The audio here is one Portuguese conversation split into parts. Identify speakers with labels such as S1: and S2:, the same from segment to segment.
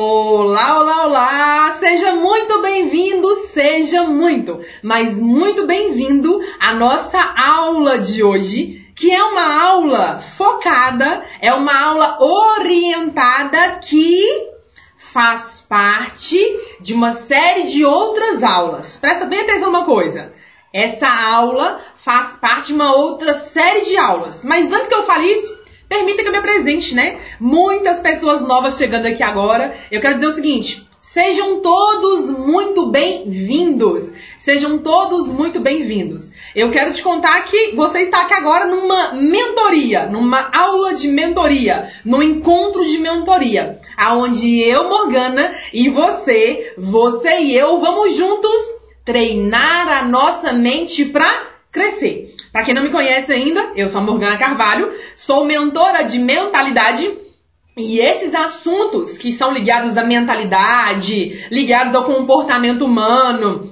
S1: Olá, olá, olá! Seja muito bem-vindo, seja muito, mas muito bem-vindo à nossa aula de hoje, que é uma aula focada, é uma aula orientada que faz parte de uma série de outras aulas. Presta bem atenção numa coisa. Essa aula faz parte de uma outra série de aulas. Mas antes que eu fale isso, Permita que eu me apresente, né? Muitas pessoas novas chegando aqui agora. Eu quero dizer o seguinte: sejam todos muito bem-vindos. Sejam todos muito bem-vindos. Eu quero te contar que você está aqui agora numa mentoria, numa aula de mentoria, num encontro de mentoria, aonde eu, Morgana, e você, você e eu vamos juntos treinar a nossa mente para crescer. Para quem não me conhece ainda, eu sou a Morgana Carvalho, sou mentora de mentalidade e esses assuntos que são ligados à mentalidade, ligados ao comportamento humano,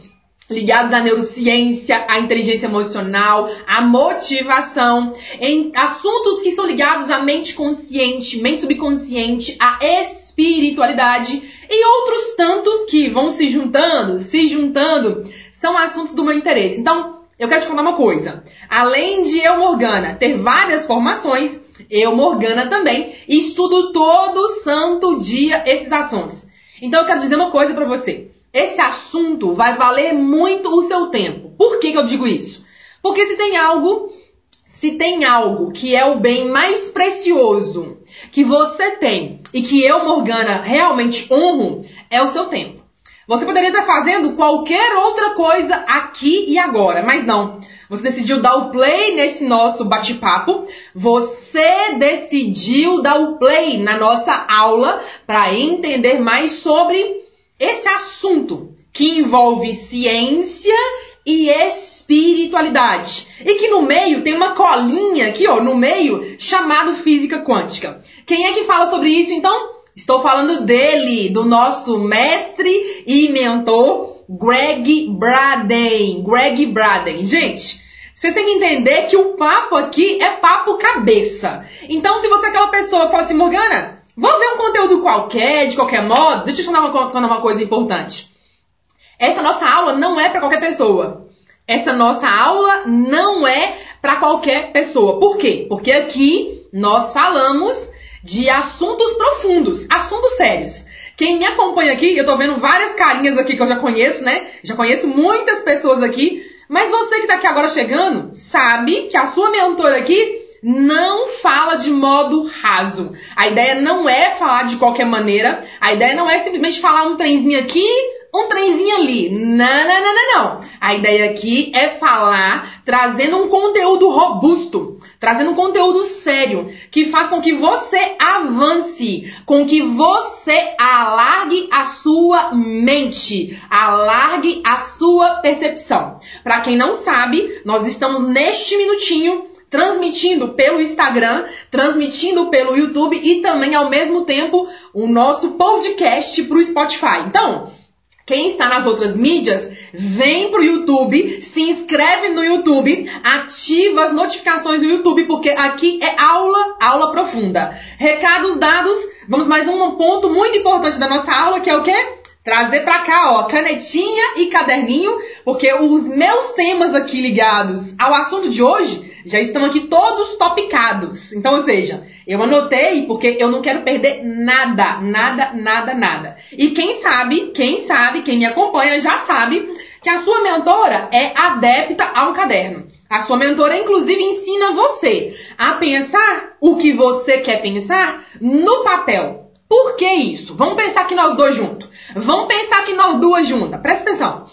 S1: ligados à neurociência, à inteligência emocional, à motivação, em assuntos que são ligados à mente consciente, mente subconsciente, à espiritualidade e outros tantos que vão se juntando, se juntando, são assuntos do meu interesse. Então, eu quero te contar uma coisa. Além de eu, Morgana, ter várias formações, eu, Morgana, também estudo todo santo dia esses assuntos. Então eu quero dizer uma coisa para você. Esse assunto vai valer muito o seu tempo. Por que, que eu digo isso? Porque se tem algo, se tem algo que é o bem mais precioso que você tem e que eu, Morgana, realmente honro, é o seu tempo. Você poderia estar fazendo qualquer outra coisa aqui e agora, mas não. Você decidiu dar o play nesse nosso bate-papo. Você decidiu dar o play na nossa aula para entender mais sobre esse assunto que envolve ciência e espiritualidade. E que no meio tem uma colinha aqui, ó, no meio, chamado física quântica. Quem é que fala sobre isso então? Estou falando dele, do nosso mestre e mentor, Greg Braden. Greg Braden. Gente, vocês têm que entender que o papo aqui é papo cabeça. Então, se você é aquela pessoa que fala assim, Morgana, vamos ver um conteúdo qualquer, de qualquer modo, deixa eu te contar uma, uma coisa importante. Essa nossa aula não é para qualquer pessoa. Essa nossa aula não é para qualquer pessoa. Por quê? Porque aqui nós falamos de assuntos profundos, assuntos sérios. Quem me acompanha aqui, eu tô vendo várias carinhas aqui que eu já conheço, né? Já conheço muitas pessoas aqui, mas você que tá aqui agora chegando, sabe que a sua mentora aqui não fala de modo raso. A ideia não é falar de qualquer maneira, a ideia não é simplesmente falar um trenzinho aqui, um trenzinho ali. Não, não, não, não, não. A ideia aqui é falar trazendo um conteúdo robusto, trazendo conteúdo sério, que faz com que você avance, com que você alargue a sua mente, alargue a sua percepção. Para quem não sabe, nós estamos neste minutinho transmitindo pelo Instagram, transmitindo pelo YouTube e também ao mesmo tempo o nosso podcast para o Spotify. Então, quem está nas outras mídias, vem pro YouTube, se inscreve no YouTube, ativa as notificações do YouTube, porque aqui é aula, aula profunda. Recados dados, vamos mais um ponto muito importante da nossa aula, que é o quê? Trazer para cá, ó, canetinha e caderninho, porque os meus temas aqui ligados ao assunto de hoje já estão aqui todos topicados. Então, ou seja, eu anotei porque eu não quero perder nada, nada, nada, nada. E quem sabe, quem sabe, quem me acompanha já sabe que a sua mentora é adepta ao caderno. A sua mentora, inclusive, ensina você a pensar o que você quer pensar no papel. Por que isso? Vamos pensar aqui nós dois juntos. Vamos pensar aqui nós duas juntas. Presta atenção.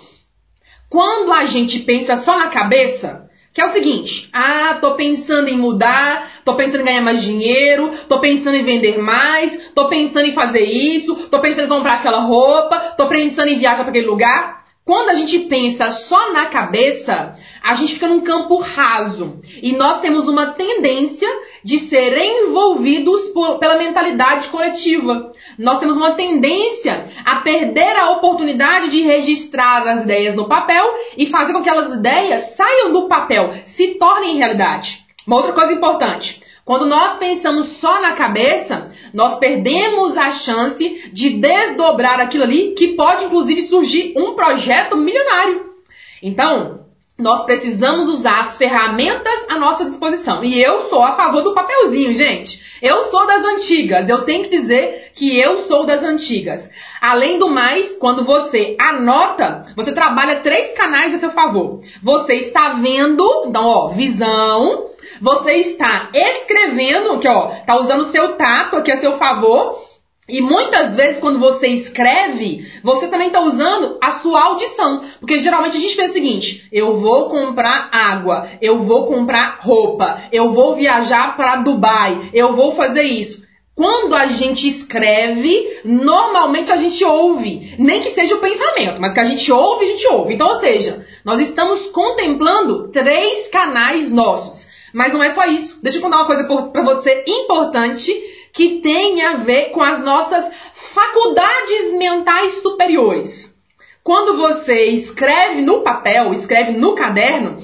S1: Quando a gente pensa só na cabeça, que é o seguinte: ah, tô pensando em mudar, tô pensando em ganhar mais dinheiro, tô pensando em vender mais, tô pensando em fazer isso, tô pensando em comprar aquela roupa, tô pensando em viajar para aquele lugar. Quando a gente pensa só na cabeça, a gente fica num campo raso. E nós temos uma tendência de ser envolvidos por, pela mentalidade coletiva. Nós temos uma tendência a perder a oportunidade de registrar as ideias no papel e fazer com que aquelas ideias saiam do papel, se tornem realidade. Uma outra coisa importante. Quando nós pensamos só na cabeça, nós perdemos a chance de desdobrar aquilo ali, que pode inclusive surgir um projeto milionário. Então, nós precisamos usar as ferramentas à nossa disposição. E eu sou a favor do papelzinho, gente. Eu sou das antigas. Eu tenho que dizer que eu sou das antigas. Além do mais, quando você anota, você trabalha três canais a seu favor. Você está vendo, então, ó, visão. Você está escrevendo, que ó, tá usando o seu tato aqui a seu favor. E muitas vezes, quando você escreve, você também está usando a sua audição. Porque geralmente a gente pensa o seguinte: eu vou comprar água, eu vou comprar roupa, eu vou viajar para Dubai, eu vou fazer isso. Quando a gente escreve, normalmente a gente ouve, nem que seja o pensamento, mas que a gente ouve, a gente ouve. Então, ou seja, nós estamos contemplando três canais nossos. Mas não é só isso. Deixa eu contar uma coisa para você importante que tem a ver com as nossas faculdades mentais superiores. Quando você escreve no papel, escreve no caderno,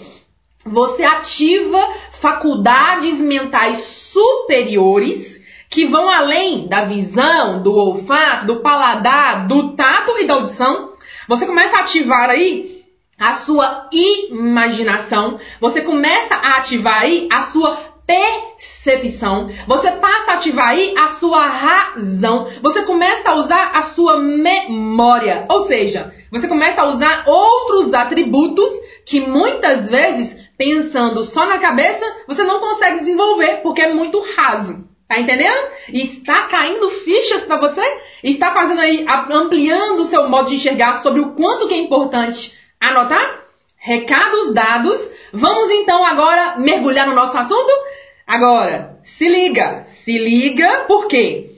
S1: você ativa faculdades mentais superiores que vão além da visão, do olfato, do paladar, do tato e da audição. Você começa a ativar aí a sua imaginação, você começa a ativar aí a sua percepção, você passa a ativar aí a sua razão, você começa a usar a sua memória, ou seja, você começa a usar outros atributos que muitas vezes, pensando só na cabeça, você não consegue desenvolver porque é muito raso. Tá entendendo? Está caindo fichas para você? Está fazendo aí, ampliando o seu modo de enxergar sobre o quanto que é importante anotar? Recados dados. Vamos então agora mergulhar no nosso assunto? Agora, se liga, se liga, por quê?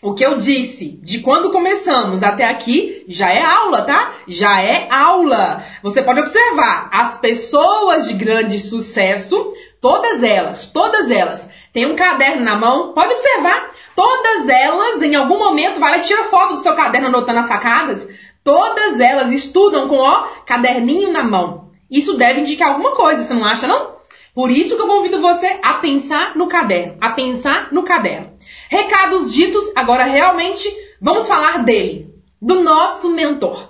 S1: O que eu disse de quando começamos até aqui já é aula, tá? Já é aula. Você pode observar, as pessoas de grande sucesso, todas elas, todas elas, têm um caderno na mão, pode observar, todas elas, em algum momento, vai lá e tira foto do seu caderno anotando as sacadas, todas elas estudam com, ó, caderninho na mão. Isso deve indicar alguma coisa, você não acha, não? Por isso que eu convido você a pensar no caderno, a pensar no caderno. Recados ditos, agora realmente vamos falar dele, do nosso mentor.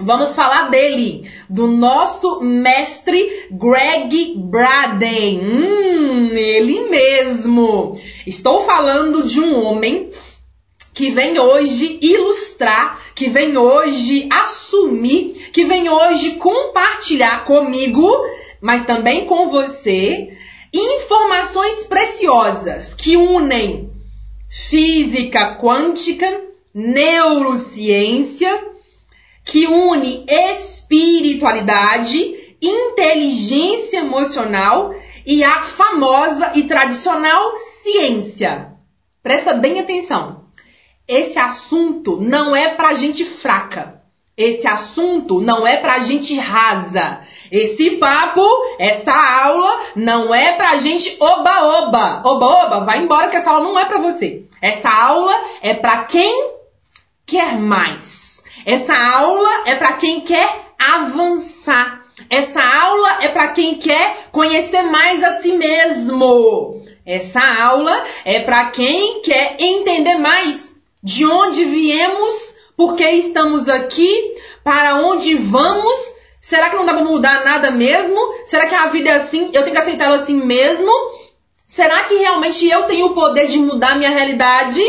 S1: Vamos falar dele, do nosso mestre Greg Braden. Hum, ele mesmo. Estou falando de um homem que vem hoje ilustrar, que vem hoje assumir, que vem hoje compartilhar comigo mas também com você, informações preciosas que unem física quântica, neurociência, que une espiritualidade, inteligência emocional e a famosa e tradicional ciência. Presta bem atenção. Esse assunto não é para gente fraca. Esse assunto não é pra gente rasa. Esse papo, essa aula, não é pra gente oba-oba. Oba-oba, vai embora que essa aula não é pra você. Essa aula é pra quem quer mais. Essa aula é pra quem quer avançar. Essa aula é para quem quer conhecer mais a si mesmo. Essa aula é para quem quer entender mais de onde viemos por que estamos aqui? Para onde vamos? Será que não dá para mudar nada mesmo? Será que a vida é assim? Eu tenho que aceitá-la assim mesmo? Será que realmente eu tenho o poder de mudar minha realidade?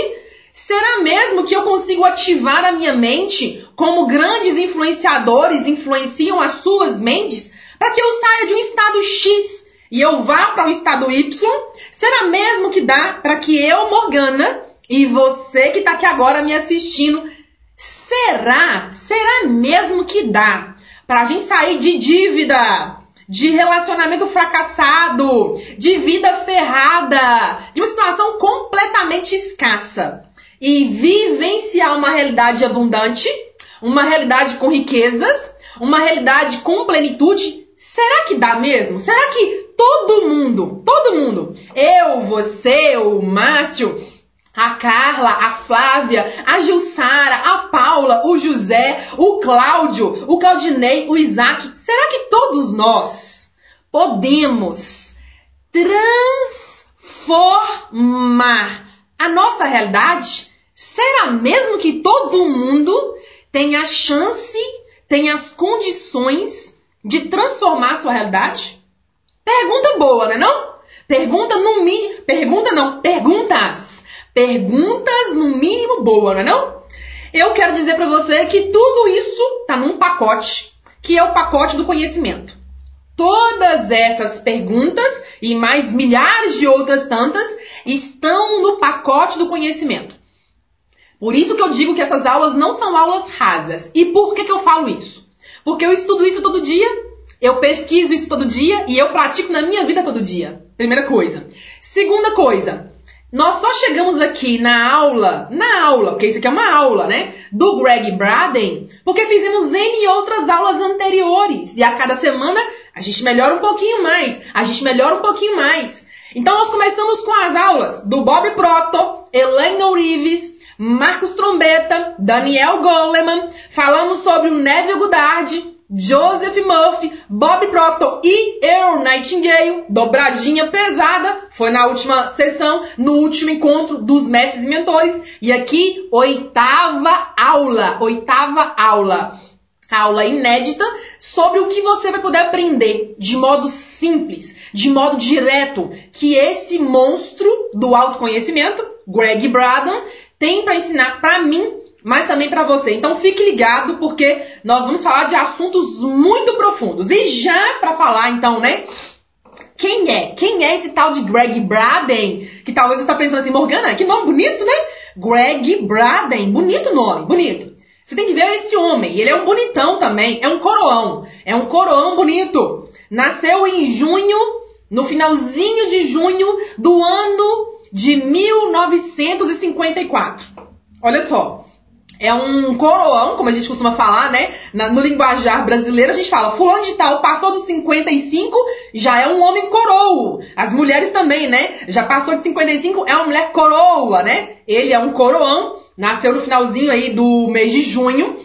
S1: Será mesmo que eu consigo ativar a minha mente como grandes influenciadores influenciam as suas mentes para que eu saia de um estado X e eu vá para um estado Y? Será mesmo que dá para que eu, Morgana, e você que está aqui agora me assistindo, Será? Será mesmo que dá para a gente sair de dívida, de relacionamento fracassado, de vida ferrada, de uma situação completamente escassa e vivenciar uma realidade abundante, uma realidade com riquezas, uma realidade com plenitude? Será que dá mesmo? Será que todo mundo, todo mundo, eu, você, o Márcio, a Carla, a Flávia, a Gilsara, a Paula, o José, o Cláudio, o Claudinei, o Isaac. Será que todos nós podemos transformar a nossa realidade, será mesmo que todo mundo tem a chance, tem as condições de transformar a sua realidade? Pergunta boa, né não? Pergunta no mínimo, pergunta não, perguntas. Perguntas no mínimo boa, não é não? Eu quero dizer para você que tudo isso tá num pacote, que é o pacote do conhecimento. Todas essas perguntas e mais milhares de outras tantas estão no pacote do conhecimento. Por isso que eu digo que essas aulas não são aulas rasas. E por que, que eu falo isso? Porque eu estudo isso todo dia, eu pesquiso isso todo dia e eu pratico na minha vida todo dia. Primeira coisa. Segunda coisa, nós só chegamos aqui na aula, na aula, porque isso aqui é uma aula, né? Do Greg Braden, porque fizemos N outras aulas anteriores. E a cada semana a gente melhora um pouquinho mais, a gente melhora um pouquinho mais. Então nós começamos com as aulas do Bob Proctor, Elaine Orives, Marcos Trombeta, Daniel Goleman, falamos sobre o Neville Goddard, Joseph Murphy, Bob Proctor e Earl Nightingale, dobradinha pesada, foi na última sessão, no último encontro dos mestres e mentores. E aqui, oitava aula, oitava aula. Aula inédita sobre o que você vai poder aprender de modo simples, de modo direto, que esse monstro do autoconhecimento, Greg Braden, tem para ensinar para mim mas também para você. Então fique ligado porque nós vamos falar de assuntos muito profundos. E já para falar então, né? Quem é? Quem é esse tal de Greg Braden? Que talvez você está pensando assim, Morgana, que nome bonito, né? Greg Braden, bonito nome, bonito. Você tem que ver esse homem, ele é um bonitão também, é um coroão, é um coroão bonito. Nasceu em junho, no finalzinho de junho do ano de 1954. Olha só, é um coroão, como a gente costuma falar, né? no linguajar brasileiro, a gente fala, fulano de tal passou dos 55, já é um homem coroa. As mulheres também, né? Já passou de 55, é uma mulher coroa, né? Ele é um coroão, nasceu no finalzinho aí do mês de junho.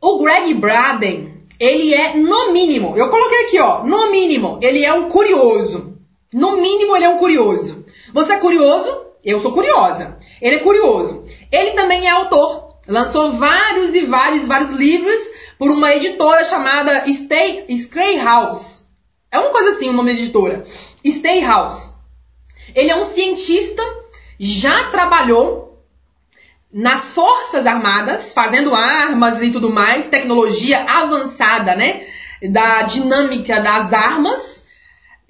S1: O Greg Braden, ele é, no mínimo, eu coloquei aqui, ó, no mínimo, ele é um curioso. No mínimo, ele é um curioso. Você é curioso? Eu sou curiosa. Ele é curioso. Ele também é autor. Lançou vários e vários, vários livros por uma editora chamada Stay, Stay House. É uma coisa assim o nome da editora. Stay House. Ele é um cientista, já trabalhou nas Forças Armadas, fazendo armas e tudo mais, tecnologia avançada, né? Da dinâmica das armas.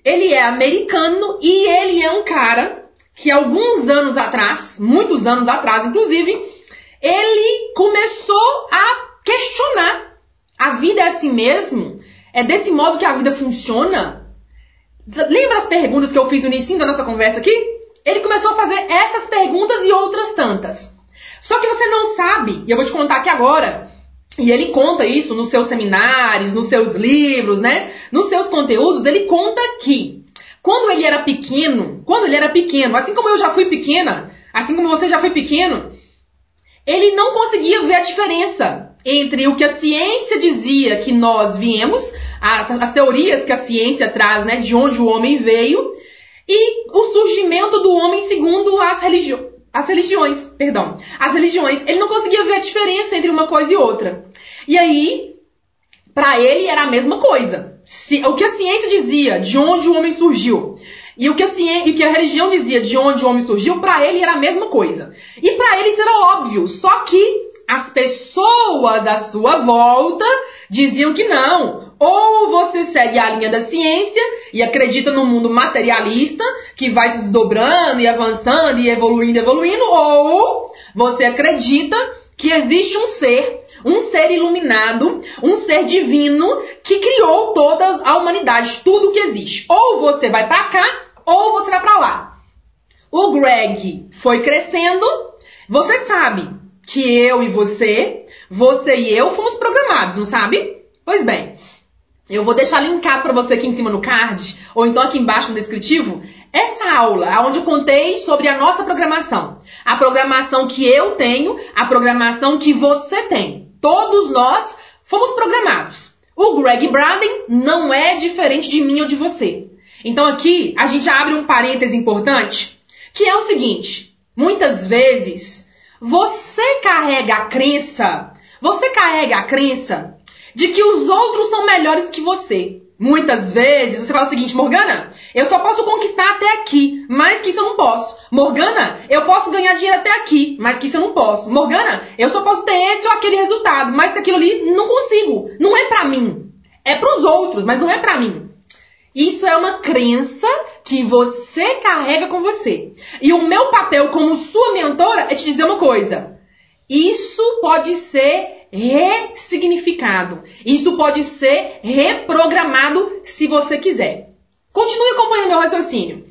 S1: Ele é americano e ele é um cara que alguns anos atrás, muitos anos atrás, inclusive, ele começou a questionar: a vida é assim mesmo? É desse modo que a vida funciona? Lembra as perguntas que eu fiz no início da nossa conversa aqui? Ele começou a fazer essas perguntas e outras tantas. Só que você não sabe, e eu vou te contar aqui agora, e ele conta isso nos seus seminários, nos seus livros, né? Nos seus conteúdos, ele conta que quando ele era pequeno, quando ele era pequeno, assim como eu já fui pequena, assim como você já foi pequeno, ele não conseguia ver a diferença entre o que a ciência dizia que nós viemos, as teorias que a ciência traz, né, de onde o homem veio, e o surgimento do homem segundo as religiões. As religiões, perdão. As religiões. Ele não conseguia ver a diferença entre uma coisa e outra. E aí, para ele era a mesma coisa o que a ciência dizia de onde o homem surgiu e o que a, ciência, e que a religião dizia de onde o homem surgiu, para ele era a mesma coisa. E para ele isso era óbvio, só que as pessoas à sua volta diziam que não. Ou você segue a linha da ciência e acredita no mundo materialista que vai se desdobrando e avançando e evoluindo, evoluindo, ou você acredita que existe um ser, um ser iluminado, um ser divino que criou toda a humanidade, tudo que existe. Ou você vai para cá, ou você vai para lá. O Greg foi crescendo. Você sabe que eu e você, você e eu fomos programados, não sabe? Pois bem, eu vou deixar linkado para você aqui em cima no card, ou então aqui embaixo no descritivo, essa aula, onde eu contei sobre a nossa programação. A programação que eu tenho, a programação que você tem. Todos nós fomos programados. O Greg Braden não é diferente de mim ou de você. Então aqui a gente abre um parêntese importante, que é o seguinte: muitas vezes você carrega a crença, você carrega a crença de que os outros são melhores que você. Muitas vezes você fala o seguinte, Morgana, eu só posso conquistar até aqui, mais que isso eu não posso. Morgana, eu posso ganhar dinheiro até aqui, mais que isso eu não posso. Morgana, eu só posso ter esse ou aquele resultado, mas que aquilo ali não consigo. Não é pra mim. É pros outros, mas não é pra mim. Isso é uma crença que você carrega com você. E o meu papel como sua mentora é te dizer uma coisa. Isso pode ser ressignificado. Isso pode ser reprogramado se você quiser. Continue acompanhando meu raciocínio.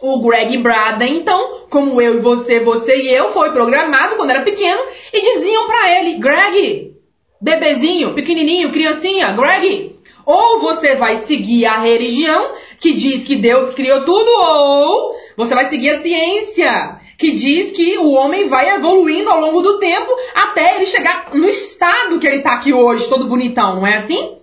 S1: O Greg Braden, então, como eu e você, você e eu, foi programado quando era pequeno e diziam para ele: Greg, bebezinho, pequenininho, criancinha, Greg, ou você vai seguir a religião que diz que Deus criou tudo, ou você vai seguir a ciência que diz que o homem vai evoluindo ao longo do tempo até ele chegar no estado que ele está aqui hoje, todo bonitão, não é assim?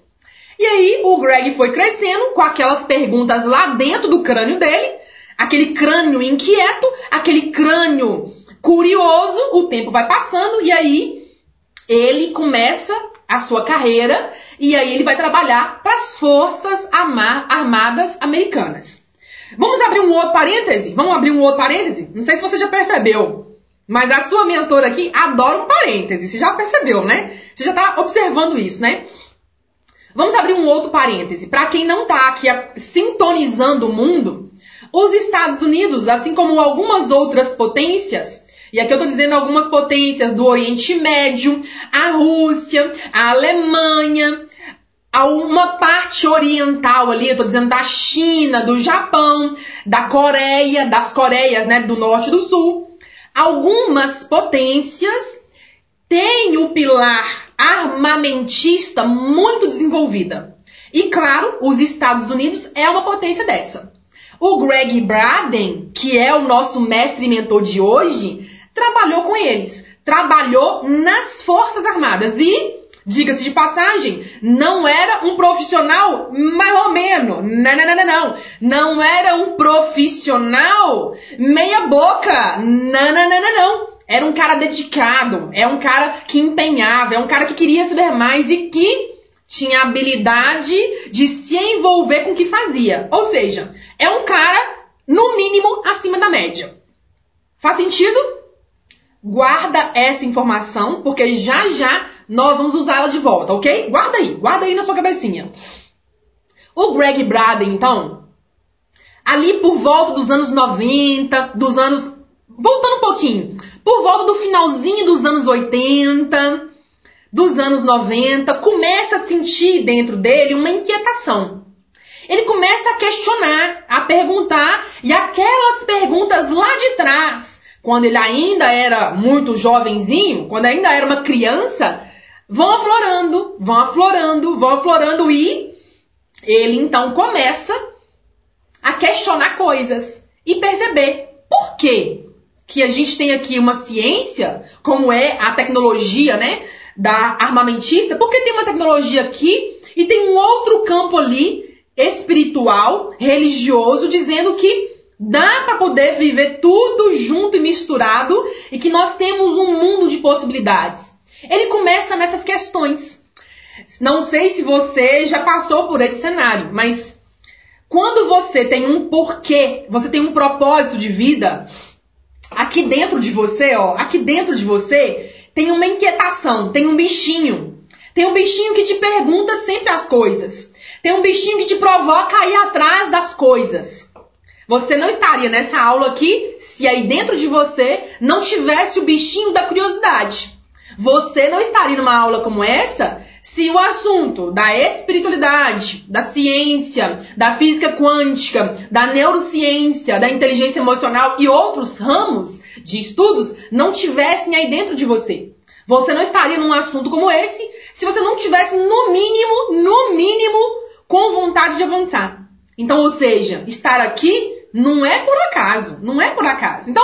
S1: E aí o Greg foi crescendo com aquelas perguntas lá dentro do crânio dele, aquele crânio inquieto, aquele crânio curioso, o tempo vai passando e aí ele começa a sua carreira e aí ele vai trabalhar para as Forças Armadas Americanas. Vamos abrir um outro parêntese? Vamos abrir um outro parêntese? Não sei se você já percebeu, mas a sua mentora aqui adora um parêntese. Você já percebeu, né? Você já está observando isso, né? Vamos abrir um outro parêntese. Para quem não está aqui sintonizando o mundo, os Estados Unidos, assim como algumas outras potências, e aqui eu estou dizendo algumas potências do Oriente Médio, a Rússia, a Alemanha, a uma parte oriental ali, eu tô dizendo da China, do Japão, da Coreia, das Coreias, né, do norte e do sul. Algumas potências têm o pilar armamentista muito desenvolvida. E claro, os Estados Unidos é uma potência dessa. O Greg Braden, que é o nosso mestre e mentor de hoje, trabalhou com eles, trabalhou nas Forças Armadas e Diga-se de passagem, não era um profissional menos. Não, não, não, não, não. Não era um profissional meia boca. Não, não, não, não, não. Era um cara dedicado, é um cara que empenhava, é um cara que queria saber mais e que tinha habilidade de se envolver com o que fazia. Ou seja, é um cara, no mínimo, acima da média. Faz sentido? Guarda essa informação, porque já já nós vamos usá-la de volta, ok? Guarda aí, guarda aí na sua cabecinha. O Greg Braden, então, ali por volta dos anos 90, dos anos. Voltando um pouquinho, por volta do finalzinho dos anos 80, dos anos 90, começa a sentir dentro dele uma inquietação. Ele começa a questionar, a perguntar, e aquelas perguntas lá de trás, quando ele ainda era muito jovenzinho, quando ainda era uma criança, vão aflorando, vão aflorando, vão aflorando e ele então começa a questionar coisas e perceber por quê que a gente tem aqui uma ciência, como é a tecnologia, né, da armamentista, porque tem uma tecnologia aqui e tem um outro campo ali espiritual, religioso, dizendo que dá para poder viver tudo junto e misturado e que nós temos um mundo de possibilidades. Ele começa nessas questões. Não sei se você já passou por esse cenário, mas quando você tem um porquê, você tem um propósito de vida, aqui dentro de você, ó, aqui dentro de você, tem uma inquietação, tem um bichinho. Tem um bichinho que te pergunta sempre as coisas. Tem um bichinho que te provoca a ir atrás das coisas. Você não estaria nessa aula aqui se aí dentro de você não tivesse o bichinho da curiosidade. Você não estaria numa aula como essa se o assunto da espiritualidade, da ciência, da física quântica, da neurociência, da inteligência emocional e outros ramos de estudos não tivessem aí dentro de você. Você não estaria num assunto como esse se você não tivesse, no mínimo, no mínimo, com vontade de avançar. Então, ou seja, estar aqui Não é por acaso, não é por acaso. Então,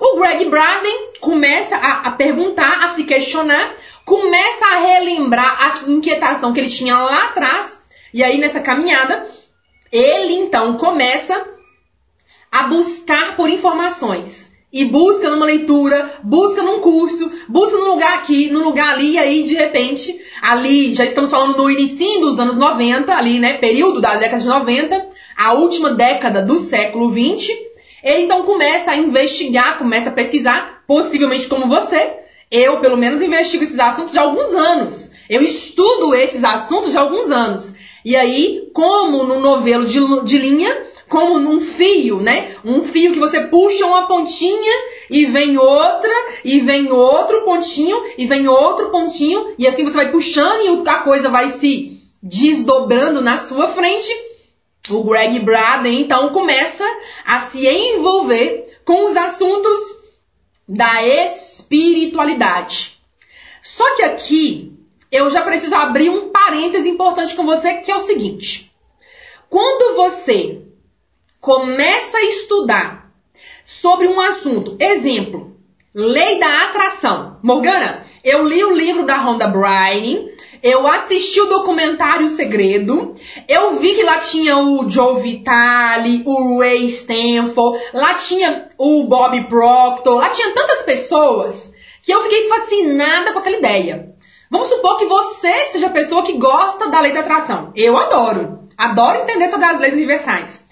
S1: o Greg Braden começa a, a, perguntar, a se questionar, começa a relembrar a inquietação que ele tinha lá atrás. E aí, nessa caminhada, ele então começa a buscar por informações. E busca numa leitura, busca num curso, busca num lugar aqui, num lugar ali, e aí de repente, ali, já estamos falando do início dos anos 90, ali, né, período da década de 90, a última década do século 20, ele então começa a investigar, começa a pesquisar, possivelmente como você, eu pelo menos investigo esses assuntos de alguns anos. Eu estudo esses assuntos de alguns anos. E aí, como no novelo de, de linha, como num fio, né? Um fio que você puxa uma pontinha e vem outra, e vem outro pontinho, e vem outro pontinho, e assim você vai puxando e a coisa vai se desdobrando na sua frente. O Greg Braden então começa a se envolver com os assuntos da espiritualidade. Só que aqui eu já preciso abrir um parêntese importante com você que é o seguinte: quando você começa a estudar sobre um assunto, exemplo, lei da atração. Morgana, eu li o livro da Rhonda Byrne, eu assisti o documentário Segredo, eu vi que lá tinha o Joe Vitale, o Ray Stanford, lá tinha o Bob Proctor, lá tinha tantas pessoas que eu fiquei fascinada com aquela ideia. Vamos supor que você seja a pessoa que gosta da lei da atração. Eu adoro. Adoro entender sobre as leis universais.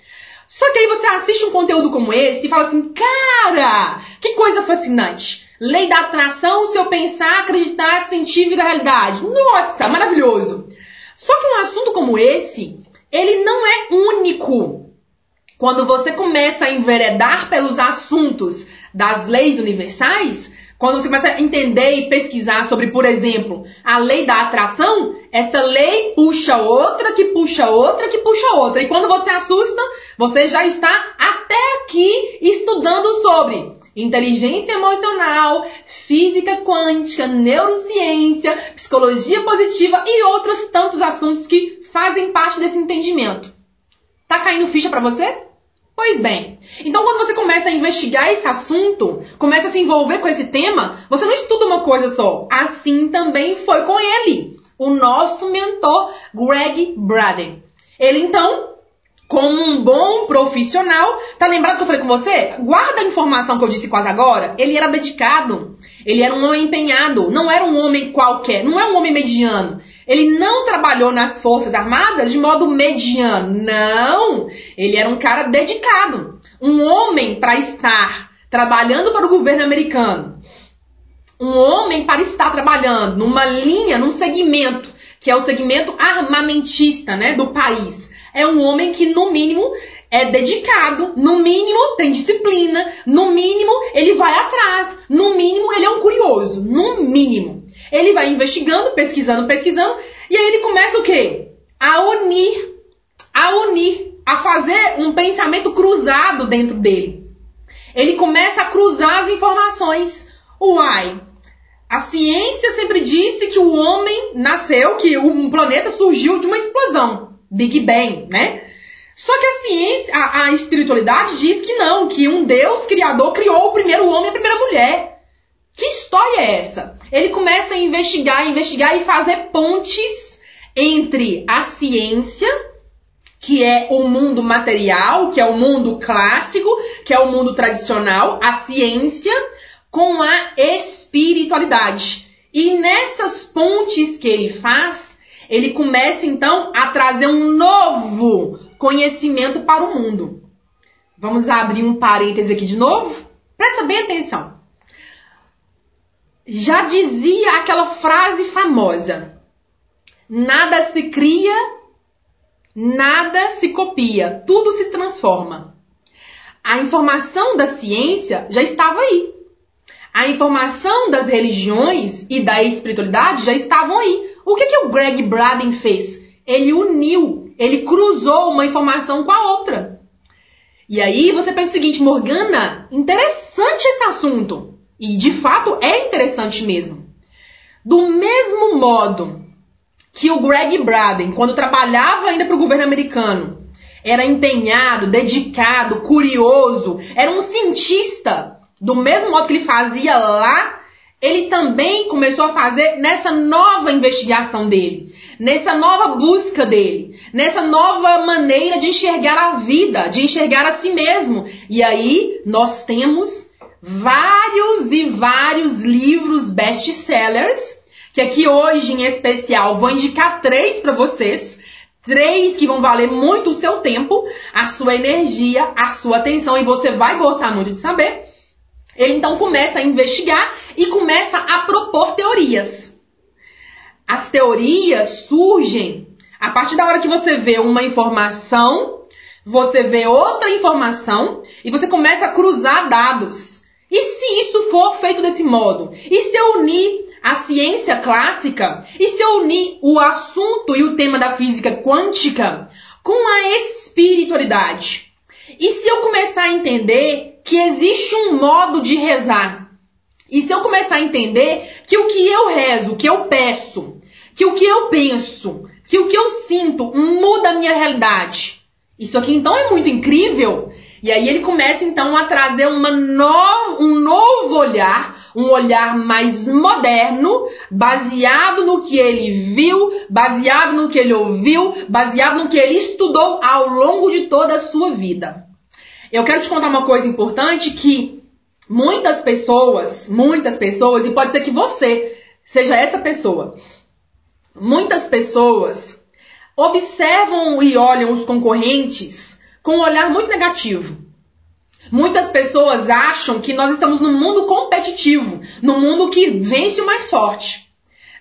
S1: Só que aí você assiste um conteúdo como esse e fala assim, cara, que coisa fascinante. Lei da atração, se eu pensar, acreditar, sentir, vir a realidade. Nossa, maravilhoso. Só que um assunto como esse, ele não é único. Quando você começa a enveredar pelos assuntos das leis universais, quando você começa a entender e pesquisar sobre, por exemplo, a lei da atração, essa lei puxa outra, que puxa outra, que puxa outra. E quando você assusta, você já está até aqui estudando sobre inteligência emocional, física quântica, neurociência, psicologia positiva e outros tantos assuntos que fazem parte desse entendimento. Tá caindo ficha para você? Pois bem, então quando você começa a investigar esse assunto, começa a se envolver com esse tema, você não estuda uma coisa só. Assim também foi com ele, o nosso mentor Greg Braden. Ele então, como um bom profissional, tá lembrado que eu falei com você? Guarda a informação que eu disse quase agora. Ele era dedicado, ele era um homem empenhado, não era um homem qualquer, não é um homem mediano. Ele não trabalhou nas Forças Armadas de modo mediano. Não! Ele era um cara dedicado. Um homem para estar trabalhando para o governo americano. Um homem para estar trabalhando numa linha, num segmento, que é o segmento armamentista né, do país. É um homem que, no mínimo, é dedicado, no mínimo tem disciplina, no mínimo ele vai atrás, no mínimo ele é um curioso, no mínimo. Ele vai investigando, pesquisando, pesquisando, e aí ele começa o quê? A unir, a unir, a fazer um pensamento cruzado dentro dele. Ele começa a cruzar as informações. Uai, a ciência sempre disse que o homem nasceu, que o planeta surgiu de uma explosão, Big Bang, né? Só que a ciência, a, a espiritualidade diz que não, que um Deus criador criou o primeiro homem e a primeira mulher. Que história é essa? Ele começa a investigar, investigar e fazer pontes entre a ciência, que é o mundo material, que é o mundo clássico, que é o mundo tradicional, a ciência, com a espiritualidade. E nessas pontes que ele faz, ele começa então a trazer um novo conhecimento para o mundo. Vamos abrir um parêntese aqui de novo? Presta bem atenção já dizia aquela frase famosa: nada se cria, nada se copia, tudo se transforma. A informação da ciência já estava aí. A informação das religiões e da espiritualidade já estavam aí. O que, que o Greg Braden fez? Ele uniu, ele cruzou uma informação com a outra. E aí você pensa o seguinte, Morgana, interessante esse assunto. E de fato é interessante mesmo. Do mesmo modo que o Greg Braden, quando trabalhava ainda para o governo americano, era empenhado, dedicado, curioso, era um cientista, do mesmo modo que ele fazia lá, ele também começou a fazer nessa nova investigação dele, nessa nova busca dele, nessa nova maneira de enxergar a vida, de enxergar a si mesmo. E aí nós temos vários e vários livros best-sellers, que aqui hoje em especial vou indicar três para vocês. Três que vão valer muito o seu tempo, a sua energia, a sua atenção e você vai gostar muito de saber. Ele então começa a investigar e começa a propor teorias. As teorias surgem a partir da hora que você vê uma informação, você vê outra informação e você começa a cruzar dados. E se isso for feito desse modo? E se eu unir a ciência clássica? E se eu unir o assunto e o tema da física quântica com a espiritualidade? E se eu começar a entender que existe um modo de rezar? E se eu começar a entender que o que eu rezo, o que eu peço, que o que eu penso, que o que eu sinto muda a minha realidade. Isso aqui então é muito incrível. E aí ele começa então a trazer uma no, um novo olhar, um olhar mais moderno, baseado no que ele viu, baseado no que ele ouviu, baseado no que ele estudou ao longo de toda a sua vida. Eu quero te contar uma coisa importante que muitas pessoas, muitas pessoas, e pode ser que você seja essa pessoa, muitas pessoas observam e olham os concorrentes com um olhar muito negativo. Muitas pessoas acham que nós estamos num mundo competitivo, num mundo que vence o mais forte.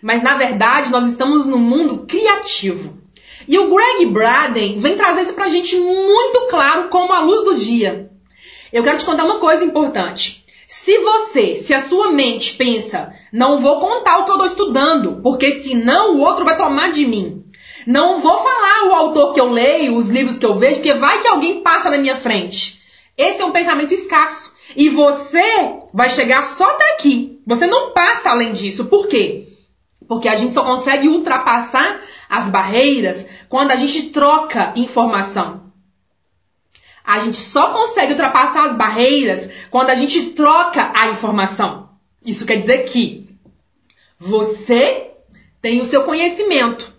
S1: Mas na verdade, nós estamos num mundo criativo. E o Greg Braden vem trazer isso pra gente muito claro como a luz do dia. Eu quero te contar uma coisa importante. Se você, se a sua mente pensa, não vou contar o que eu estou estudando, porque senão o outro vai tomar de mim. Não vou falar o autor que eu leio, os livros que eu vejo, porque vai que alguém passa na minha frente. Esse é um pensamento escasso. E você vai chegar só até aqui. Você não passa além disso. Por quê? Porque a gente só consegue ultrapassar as barreiras quando a gente troca informação. A gente só consegue ultrapassar as barreiras quando a gente troca a informação. Isso quer dizer que você tem o seu conhecimento.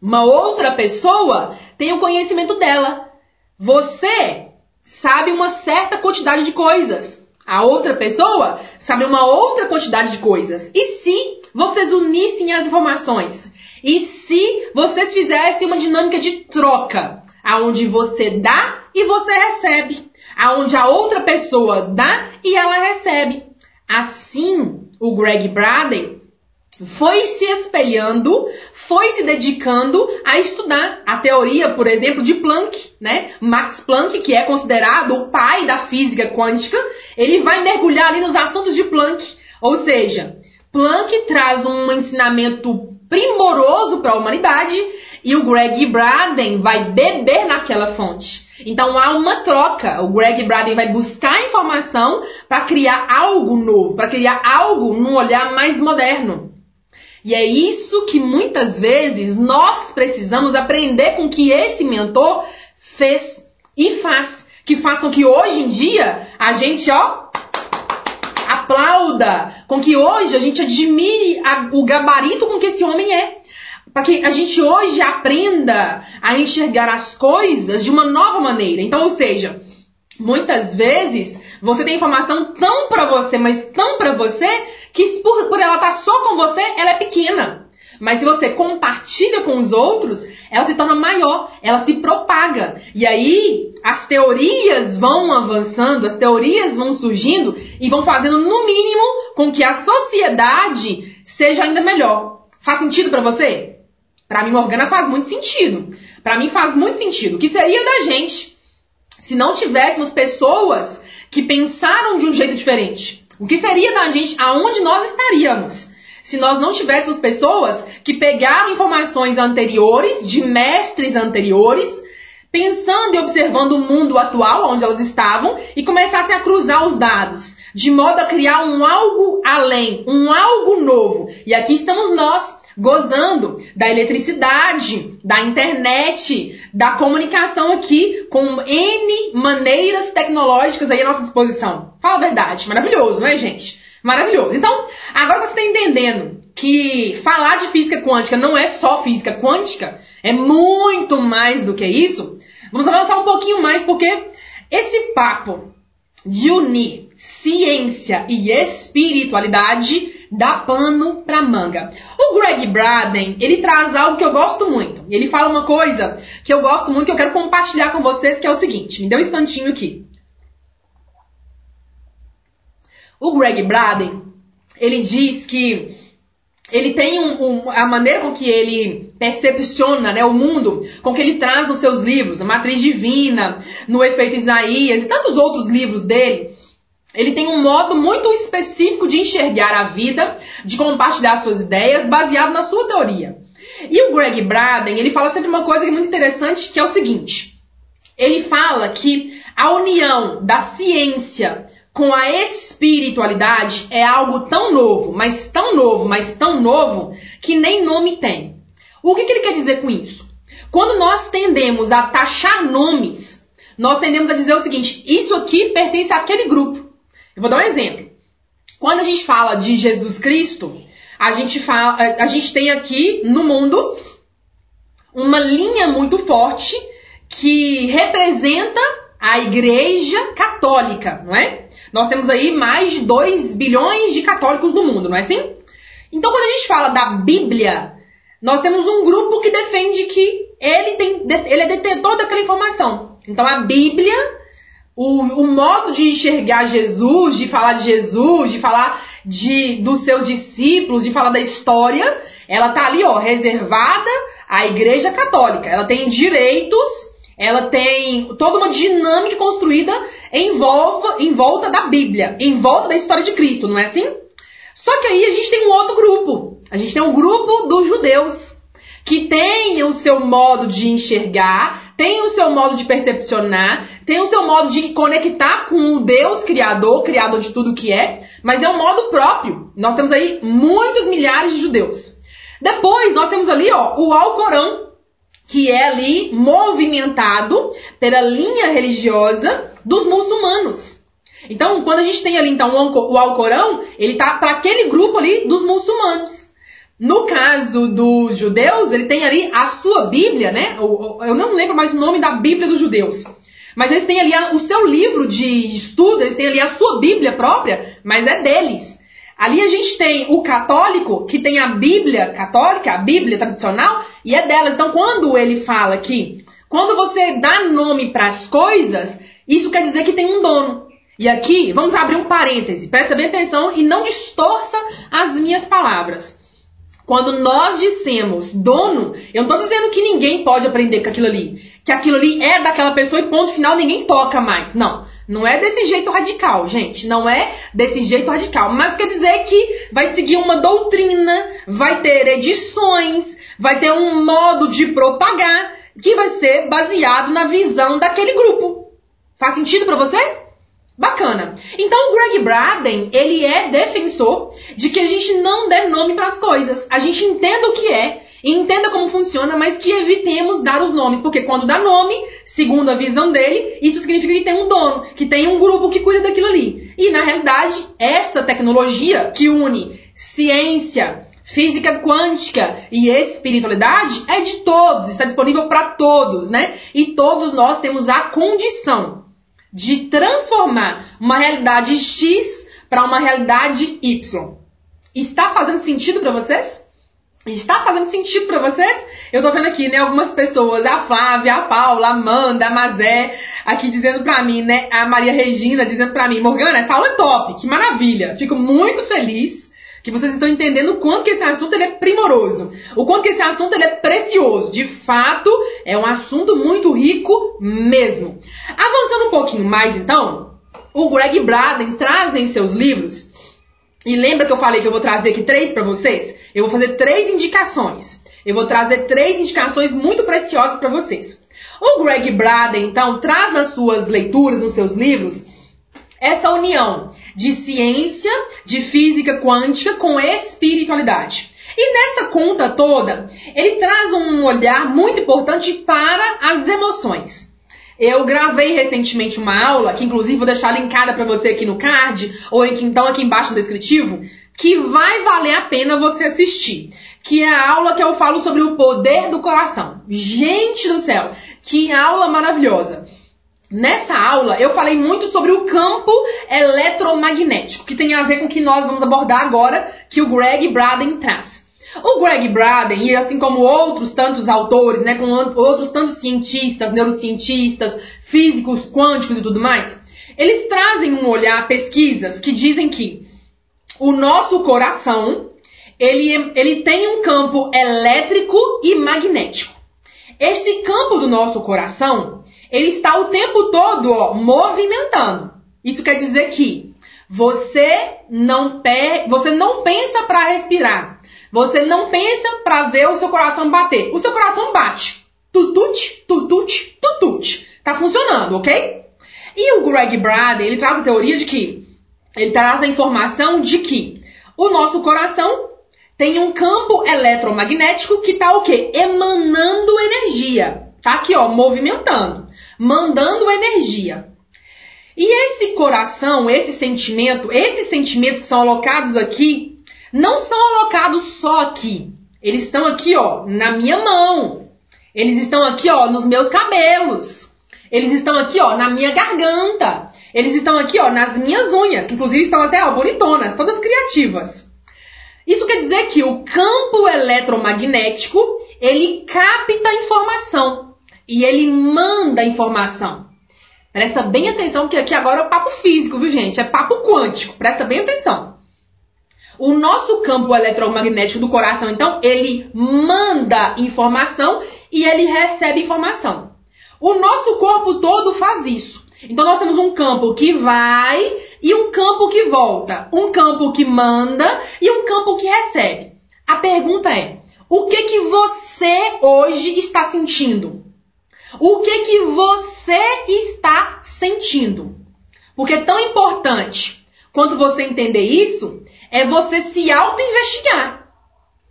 S1: Uma outra pessoa tem o conhecimento dela. Você sabe uma certa quantidade de coisas. A outra pessoa sabe uma outra quantidade de coisas. E se vocês unissem as informações? E se vocês fizessem uma dinâmica de troca, aonde você dá e você recebe, aonde a outra pessoa dá e ela recebe. Assim, o Greg Braden foi se espelhando, foi se dedicando a estudar a teoria, por exemplo, de Planck, né? Max Planck, que é considerado o pai da física quântica, ele vai mergulhar ali nos assuntos de Planck. Ou seja, Planck traz um ensinamento primoroso para a humanidade e o Greg Braden vai beber naquela fonte. Então há uma troca. O Greg Braden vai buscar informação para criar algo novo, para criar algo num olhar mais moderno. E é isso que muitas vezes nós precisamos aprender com que esse mentor fez e faz, que faz com que hoje em dia a gente, ó, aplauda, com que hoje a gente admire a, o gabarito com que esse homem é para que a gente hoje aprenda a enxergar as coisas de uma nova maneira. Então, ou seja, muitas vezes você tem informação tão para você, mas tão para você, que por, por ela estar tá só com você, ela é pequena. Mas se você compartilha com os outros, ela se torna maior, ela se propaga. E aí as teorias vão avançando, as teorias vão surgindo e vão fazendo no mínimo com que a sociedade seja ainda melhor. Faz sentido para você? Para mim, Morgana faz muito sentido. Para mim faz muito sentido. O que seria da gente se não tivéssemos pessoas que pensaram de um jeito diferente? O que seria da gente? Aonde nós estaríamos? Se nós não tivéssemos pessoas que pegaram informações anteriores, de mestres anteriores, pensando e observando o mundo atual onde elas estavam e começassem a cruzar os dados, de modo a criar um algo além, um algo novo. E aqui estamos nós gozando da eletricidade, da internet, da comunicação aqui com N maneiras tecnológicas aí à nossa disposição. Fala a verdade, maravilhoso, não é, gente? Maravilhoso. Então, agora você está entendendo que falar de física quântica não é só física quântica, é muito mais do que isso. Vamos avançar um pouquinho mais porque esse papo de unir ciência e espiritualidade dá pano pra manga. O Greg Braden, ele traz algo que eu gosto muito. Ele fala uma coisa que eu gosto muito, que eu quero compartilhar com vocês, que é o seguinte. Me dê um instantinho aqui. O Greg Braden, ele diz que ele tem um, um, a maneira com que ele percepciona né, o mundo, com que ele traz nos seus livros, a Matriz Divina, no Efeito Isaías e tantos outros livros dele. Ele tem um modo muito específico de enxergar a vida, de compartilhar suas ideias, baseado na sua teoria. E o Greg Braden, ele fala sempre uma coisa que é muito interessante, que é o seguinte. Ele fala que a união da ciência com a espiritualidade é algo tão novo, mas tão novo, mas tão novo, que nem nome tem. O que, que ele quer dizer com isso? Quando nós tendemos a taxar nomes, nós tendemos a dizer o seguinte: isso aqui pertence àquele grupo. Eu vou dar um exemplo. Quando a gente fala de Jesus Cristo, a gente, fala, a gente tem aqui no mundo uma linha muito forte que representa a Igreja Católica, não é? Nós temos aí mais de 2 bilhões de católicos no mundo, não é assim? Então, quando a gente fala da Bíblia, nós temos um grupo que defende que ele, tem, ele é detentor daquela informação. Então, a Bíblia, o, o modo de enxergar Jesus, de falar de Jesus, de falar de, dos seus discípulos, de falar da história, ela tá ali, ó, reservada à Igreja Católica. Ela tem direitos ela tem toda uma dinâmica construída em, volta, em volta da Bíblia, em volta da história de Cristo, não é assim? Só que aí a gente tem um outro grupo. A gente tem um grupo dos judeus que tem o seu modo de enxergar, tem o seu modo de percepcionar, tem o seu modo de conectar com o Deus criador, criador de tudo que é, mas é um modo próprio. Nós temos aí muitos milhares de judeus. Depois nós temos ali, ó, o Alcorão, que é ali movimentado pela linha religiosa dos muçulmanos. Então, quando a gente tem ali então o Alcorão, ele tá para aquele grupo ali dos muçulmanos. No caso dos judeus, ele tem ali a sua Bíblia, né? Eu não lembro mais o nome da Bíblia dos judeus. Mas eles têm ali o seu livro de estudo, eles têm ali a sua Bíblia própria, mas é deles. Ali a gente tem o católico, que tem a Bíblia católica, a Bíblia tradicional, e é dela. Então, quando ele fala que quando você dá nome para as coisas, isso quer dizer que tem um dono. E aqui, vamos abrir um parêntese, presta bem atenção e não distorça as minhas palavras. Quando nós dissemos dono, eu não estou dizendo que ninguém pode aprender com aquilo ali. Que aquilo ali é daquela pessoa e ponto final, ninguém toca mais. Não. Não é desse jeito radical, gente. Não é desse jeito radical. Mas quer dizer que vai seguir uma doutrina, vai ter edições, vai ter um modo de propagar que vai ser baseado na visão daquele grupo. Faz sentido para você? Bacana. Então o Greg Braden, ele é defensor de que a gente não dê nome para as coisas. A gente entenda o que é entenda como funciona, mas que evitemos dar os nomes, porque quando dá nome, segundo a visão dele, isso significa que tem um dono, que tem um grupo que cuida daquilo ali. E na realidade, essa tecnologia que une ciência, física quântica e espiritualidade é de todos, está disponível para todos, né? E todos nós temos a condição de transformar uma realidade X para uma realidade Y. Está fazendo sentido para vocês? Está fazendo sentido para vocês? Eu tô vendo aqui, né, algumas pessoas, a Flávia, a Paula, a Amanda, a Mazé, aqui dizendo pra mim, né, a Maria Regina dizendo pra mim, Morgana, essa aula é top, que maravilha. Fico muito feliz que vocês estão entendendo o quanto que esse assunto ele é primoroso, o quanto que esse assunto ele é precioso. De fato, é um assunto muito rico mesmo. Avançando um pouquinho mais, então, o Greg Braden traz em seus livros, e lembra que eu falei que eu vou trazer aqui três para vocês? Eu vou fazer três indicações. Eu vou trazer três indicações muito preciosas para vocês. O Greg Braden, então, traz nas suas leituras, nos seus livros, essa união de ciência, de física quântica com espiritualidade. E nessa conta toda, ele traz um olhar muito importante para as emoções. Eu gravei recentemente uma aula, que inclusive vou deixar linkada para você aqui no card, ou então aqui embaixo no descritivo, que vai valer a pena você assistir. Que é a aula que eu falo sobre o poder do coração. Gente do céu, que aula maravilhosa! Nessa aula eu falei muito sobre o campo eletromagnético, que tem a ver com o que nós vamos abordar agora, que o Greg Braden traz. O Greg Braden, e assim como outros tantos autores, né, com outros tantos cientistas, neurocientistas, físicos, quânticos e tudo mais, eles trazem um olhar, pesquisas que dizem que o nosso coração, ele, ele tem um campo elétrico e magnético. Esse campo do nosso coração, ele está o tempo todo ó, movimentando. Isso quer dizer que você não, pe você não pensa para respirar. Você não pensa para ver o seu coração bater. O seu coração bate. Tutute, tutute, tutute. Tá funcionando, ok? E o Greg Braden, ele traz a teoria de que ele traz a informação de que o nosso coração tem um campo eletromagnético que tá o quê? Emanando energia. Tá aqui, ó, movimentando, mandando energia. E esse coração, esse sentimento, esses sentimentos que são alocados aqui, não são alocados só aqui. Eles estão aqui, ó, na minha mão. Eles estão aqui, ó, nos meus cabelos. Eles estão aqui, ó, na minha garganta. Eles estão aqui, ó, nas minhas unhas, que inclusive estão até, ó, bonitonas, todas criativas. Isso quer dizer que o campo eletromagnético, ele capta informação e ele manda informação. Presta bem atenção que aqui agora é papo físico, viu, gente? É papo quântico. Presta bem atenção. O nosso campo eletromagnético do coração, então, ele manda informação e ele recebe informação. O nosso corpo todo faz isso. Então nós temos um campo que vai e um campo que volta, um campo que manda e um campo que recebe. A pergunta é: o que que você hoje está sentindo? O que que você está sentindo? Porque é tão importante quanto você entender isso é você se auto-investigar.